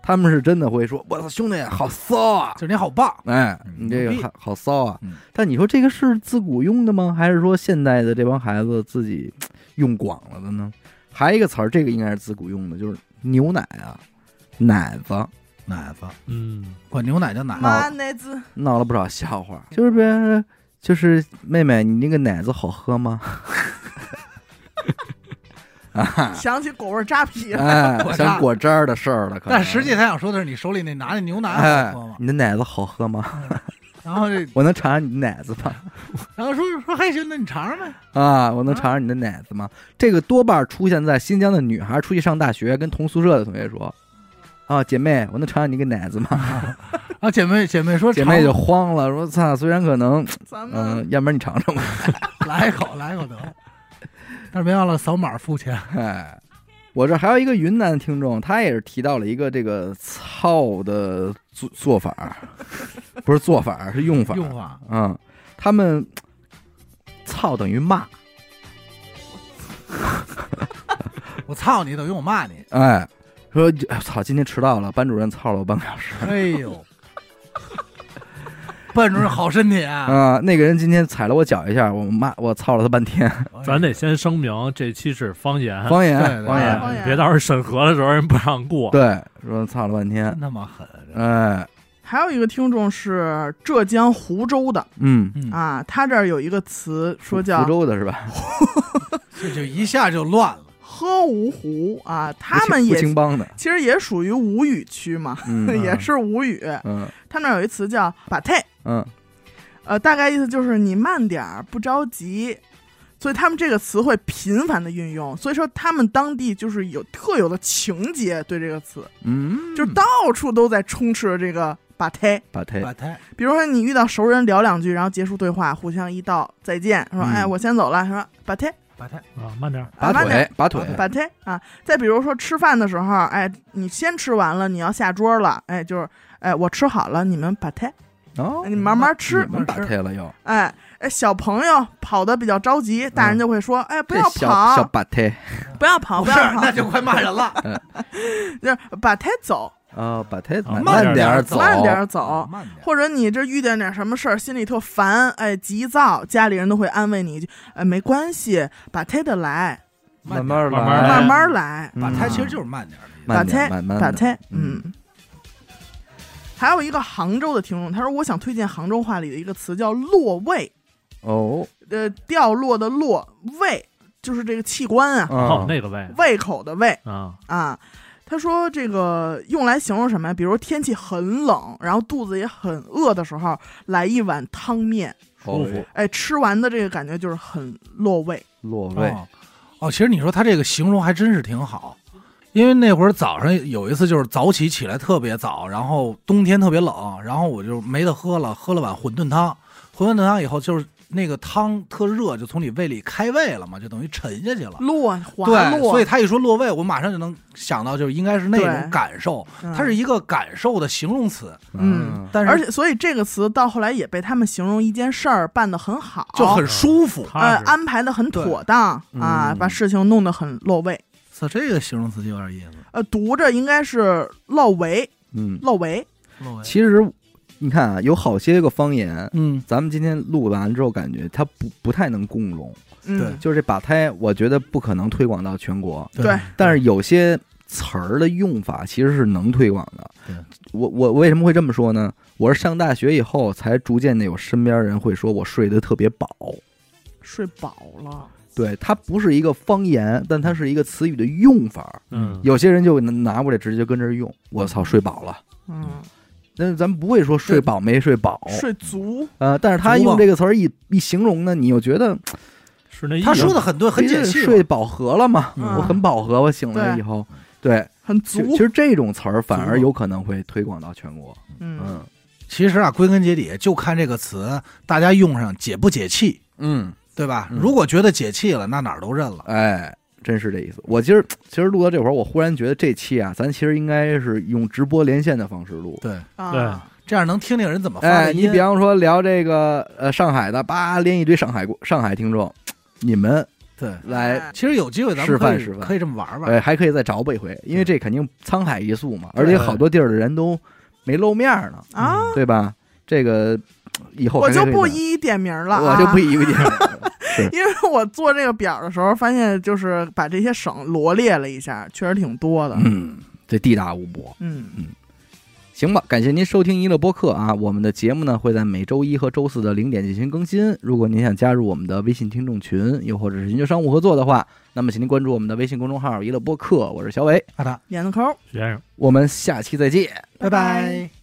他们是真的会说，我操，兄弟好骚啊！就是你好棒，哎，嗯你这个好好骚啊！嗯但你说这个是自古用的吗？还是说现代的这帮孩子自己用广了的呢？还有一个词儿，这个应该是自古用的，就是牛奶啊，奶子，奶子，嗯，管牛奶叫奶。子，奶子闹了不少笑话，<laughs> 就是别人就是妹妹，你那个奶子好喝吗？<laughs> 啊，想起果味扎啤了，哎，想果汁儿的事儿了，可但实际他想说的是，你手里那拿那牛奶哎好喝吗，？你的奶子好喝吗？然后这，<laughs> 我能尝尝你的奶子吗？然后说说还行，那你尝尝呗。啊，我能尝尝你的奶子吗？这个多半出现在新疆的女孩出去上大学，跟同宿舍的同学说：“啊，姐妹，我能尝尝你个奶子吗啊，姐妹姐妹？”说，姐妹就慌了，说：“操，虽然可能，咱嗯、们要不然你尝尝吧。<laughs> 来一口，来一口得了。但是别忘了扫码付钱。”哎，我这还有一个云南的听众，他也是提到了一个这个操的做做法，不是做法，是用法。用法嗯，他们操等于骂，我操你，等于我骂你。哎，说哎操，今天迟到了，班主任操了我半个小时。哎呦，班主任好身体啊！啊、那个人今天踩了我脚一下，我骂我操了他半天。咱得先声明，这期是方言，方言，方言，方言别到时候审核的时候人不让过。对，说操了半天那么狠！这哎，还有一个听众是浙江湖州的嗯，嗯，啊，他这儿有一个词说叫湖州的是吧？<laughs> 这就一下就乱了。“喝芜湖”啊，他们也青帮的，其实也属于吴语区嘛，嗯 <laughs> 也是吴语。嗯他们那儿有一词叫“把太嗯，”，呃，大概意思就是你慢点儿，不着急。所以他们这个词汇频繁的运用，所以说他们当地就是有特有的情节对这个词，嗯，就到处都在充斥着这个“把太”。把忒把胎比如说你遇到熟人聊两句，然后结束对话，互相一道再见，说：“嗯哎，我先走了。”说：“把太。”把胎，啊，慢点儿，拔慢点腿，拔腿，把腿啊，再比如说吃饭的时候，哎，你先吃完了，你要下桌了，哎，就是哎，我吃好了，你们把腿，哦，你慢慢吃你，们把腿了又，哎哎，小朋友跑的比较着急，大人就会说，哎，不要跑小把腿，不要跑，不要，跑，那就快骂人了。<laughs> 就是把腿走，哦，把忒啊慢慢点儿走慢点走。慢点。或者你这遇见点什么事儿，心里特烦，哎，急躁，家里人都会安慰你一句，哎，没关系，把忒的来，慢慢慢来，慢慢来慢慢来，嗯把胎其实就是慢点儿的意思。把慢点忒，慢慢的把忒，嗯嗯。还有一个杭州的听众，他说：“我想推荐杭州话里的一个词叫‘落胃哦，’，呃，掉落的落，胃就是这个器官啊，哦，嗯那个胃胃口的胃啊，啊。他说这个用来形容什么呀？比如天气很冷，然后肚子也很饿的时候，来一碗汤面，舒服哦哎，吃完的这个感觉就是很落胃。落胃，哦哦，其实你说他这个形容还真是挺好，因为那会儿早上有一次就是早起起来特别早，然后冬天特别冷，然后我就没得喝了，喝了碗馄饨汤，馄饨汤以后就是那个汤特热，就从你胃里开胃了嘛，就等于沉下去了。落滑对，落，所以他一说落胃，我马上就能想到，就是应该是那种感受，嗯它是一个感受的形容词，嗯，但是而且所以这个词到后来也被他们形容一件事儿办得很好，就很舒服。呃安排的很妥当啊嗯，把事情弄得很落位。这这个形容词就有点意思。呃，读着应该是落围，嗯，落围，落胃其实你看啊，有好些个方言，嗯，咱们今天录完之后，感觉它不不太能共融。嗯对就是这把胎，我觉得不可能推广到全国，对但是有些词儿的用法其实是能推广的对。我我为什么会这么说呢？我是上大学以后才逐渐的有身边人会说我睡得特别饱。睡饱了，对，它不是一个方言，但它是一个词语的用法。嗯，有些人就拿过来直接跟这儿用，我操，睡饱了。嗯，那咱们不会说睡饱没睡饱，睡足，呃，但是他用这个词儿一一形容呢，你又觉得是那意思。他说的很对，很解气。睡饱和了嘛，嗯我很饱和，我醒了以后，对，很足其其，实这种词儿反而有可能会推广到全国。嗯，嗯其实啊，归根结底就看这个词，大家用上解不解气，嗯，对吧？嗯如果觉得解气了，那哪儿都认了。哎，真是这意思。我今儿其实录到这会儿，我忽然觉得这期啊，咱其实应该是用直播连线的方式录。对，啊，这样能听听人怎么发哎，你比方说聊这个呃上海的，叭连一堆上海上海听众，你们对，来哎其实有机会咱们可以示范示范可以这么玩玩。哎，还可以再找补一回，因为这肯定沧海一粟嘛，而且好多地儿的人都没露面呢，啊，对吧？这个以后我就不一一点名了啊，我就不一一点名，<laughs> 因为我做这个表的时候，发现就是把这些省罗列了一下，确实挺多的。嗯，这地大物博。嗯嗯，行吧，感谢您收听娱乐播客啊！我们的节目呢会在每周一和周四的零点进行更新。如果您想加入我们的微信听众群，又或者是寻求商务合作的话，那么请您关注我们的微信公众号“娱乐播客”，我是小伟，阿达，点个扣。先生。我们下期再见。拜拜。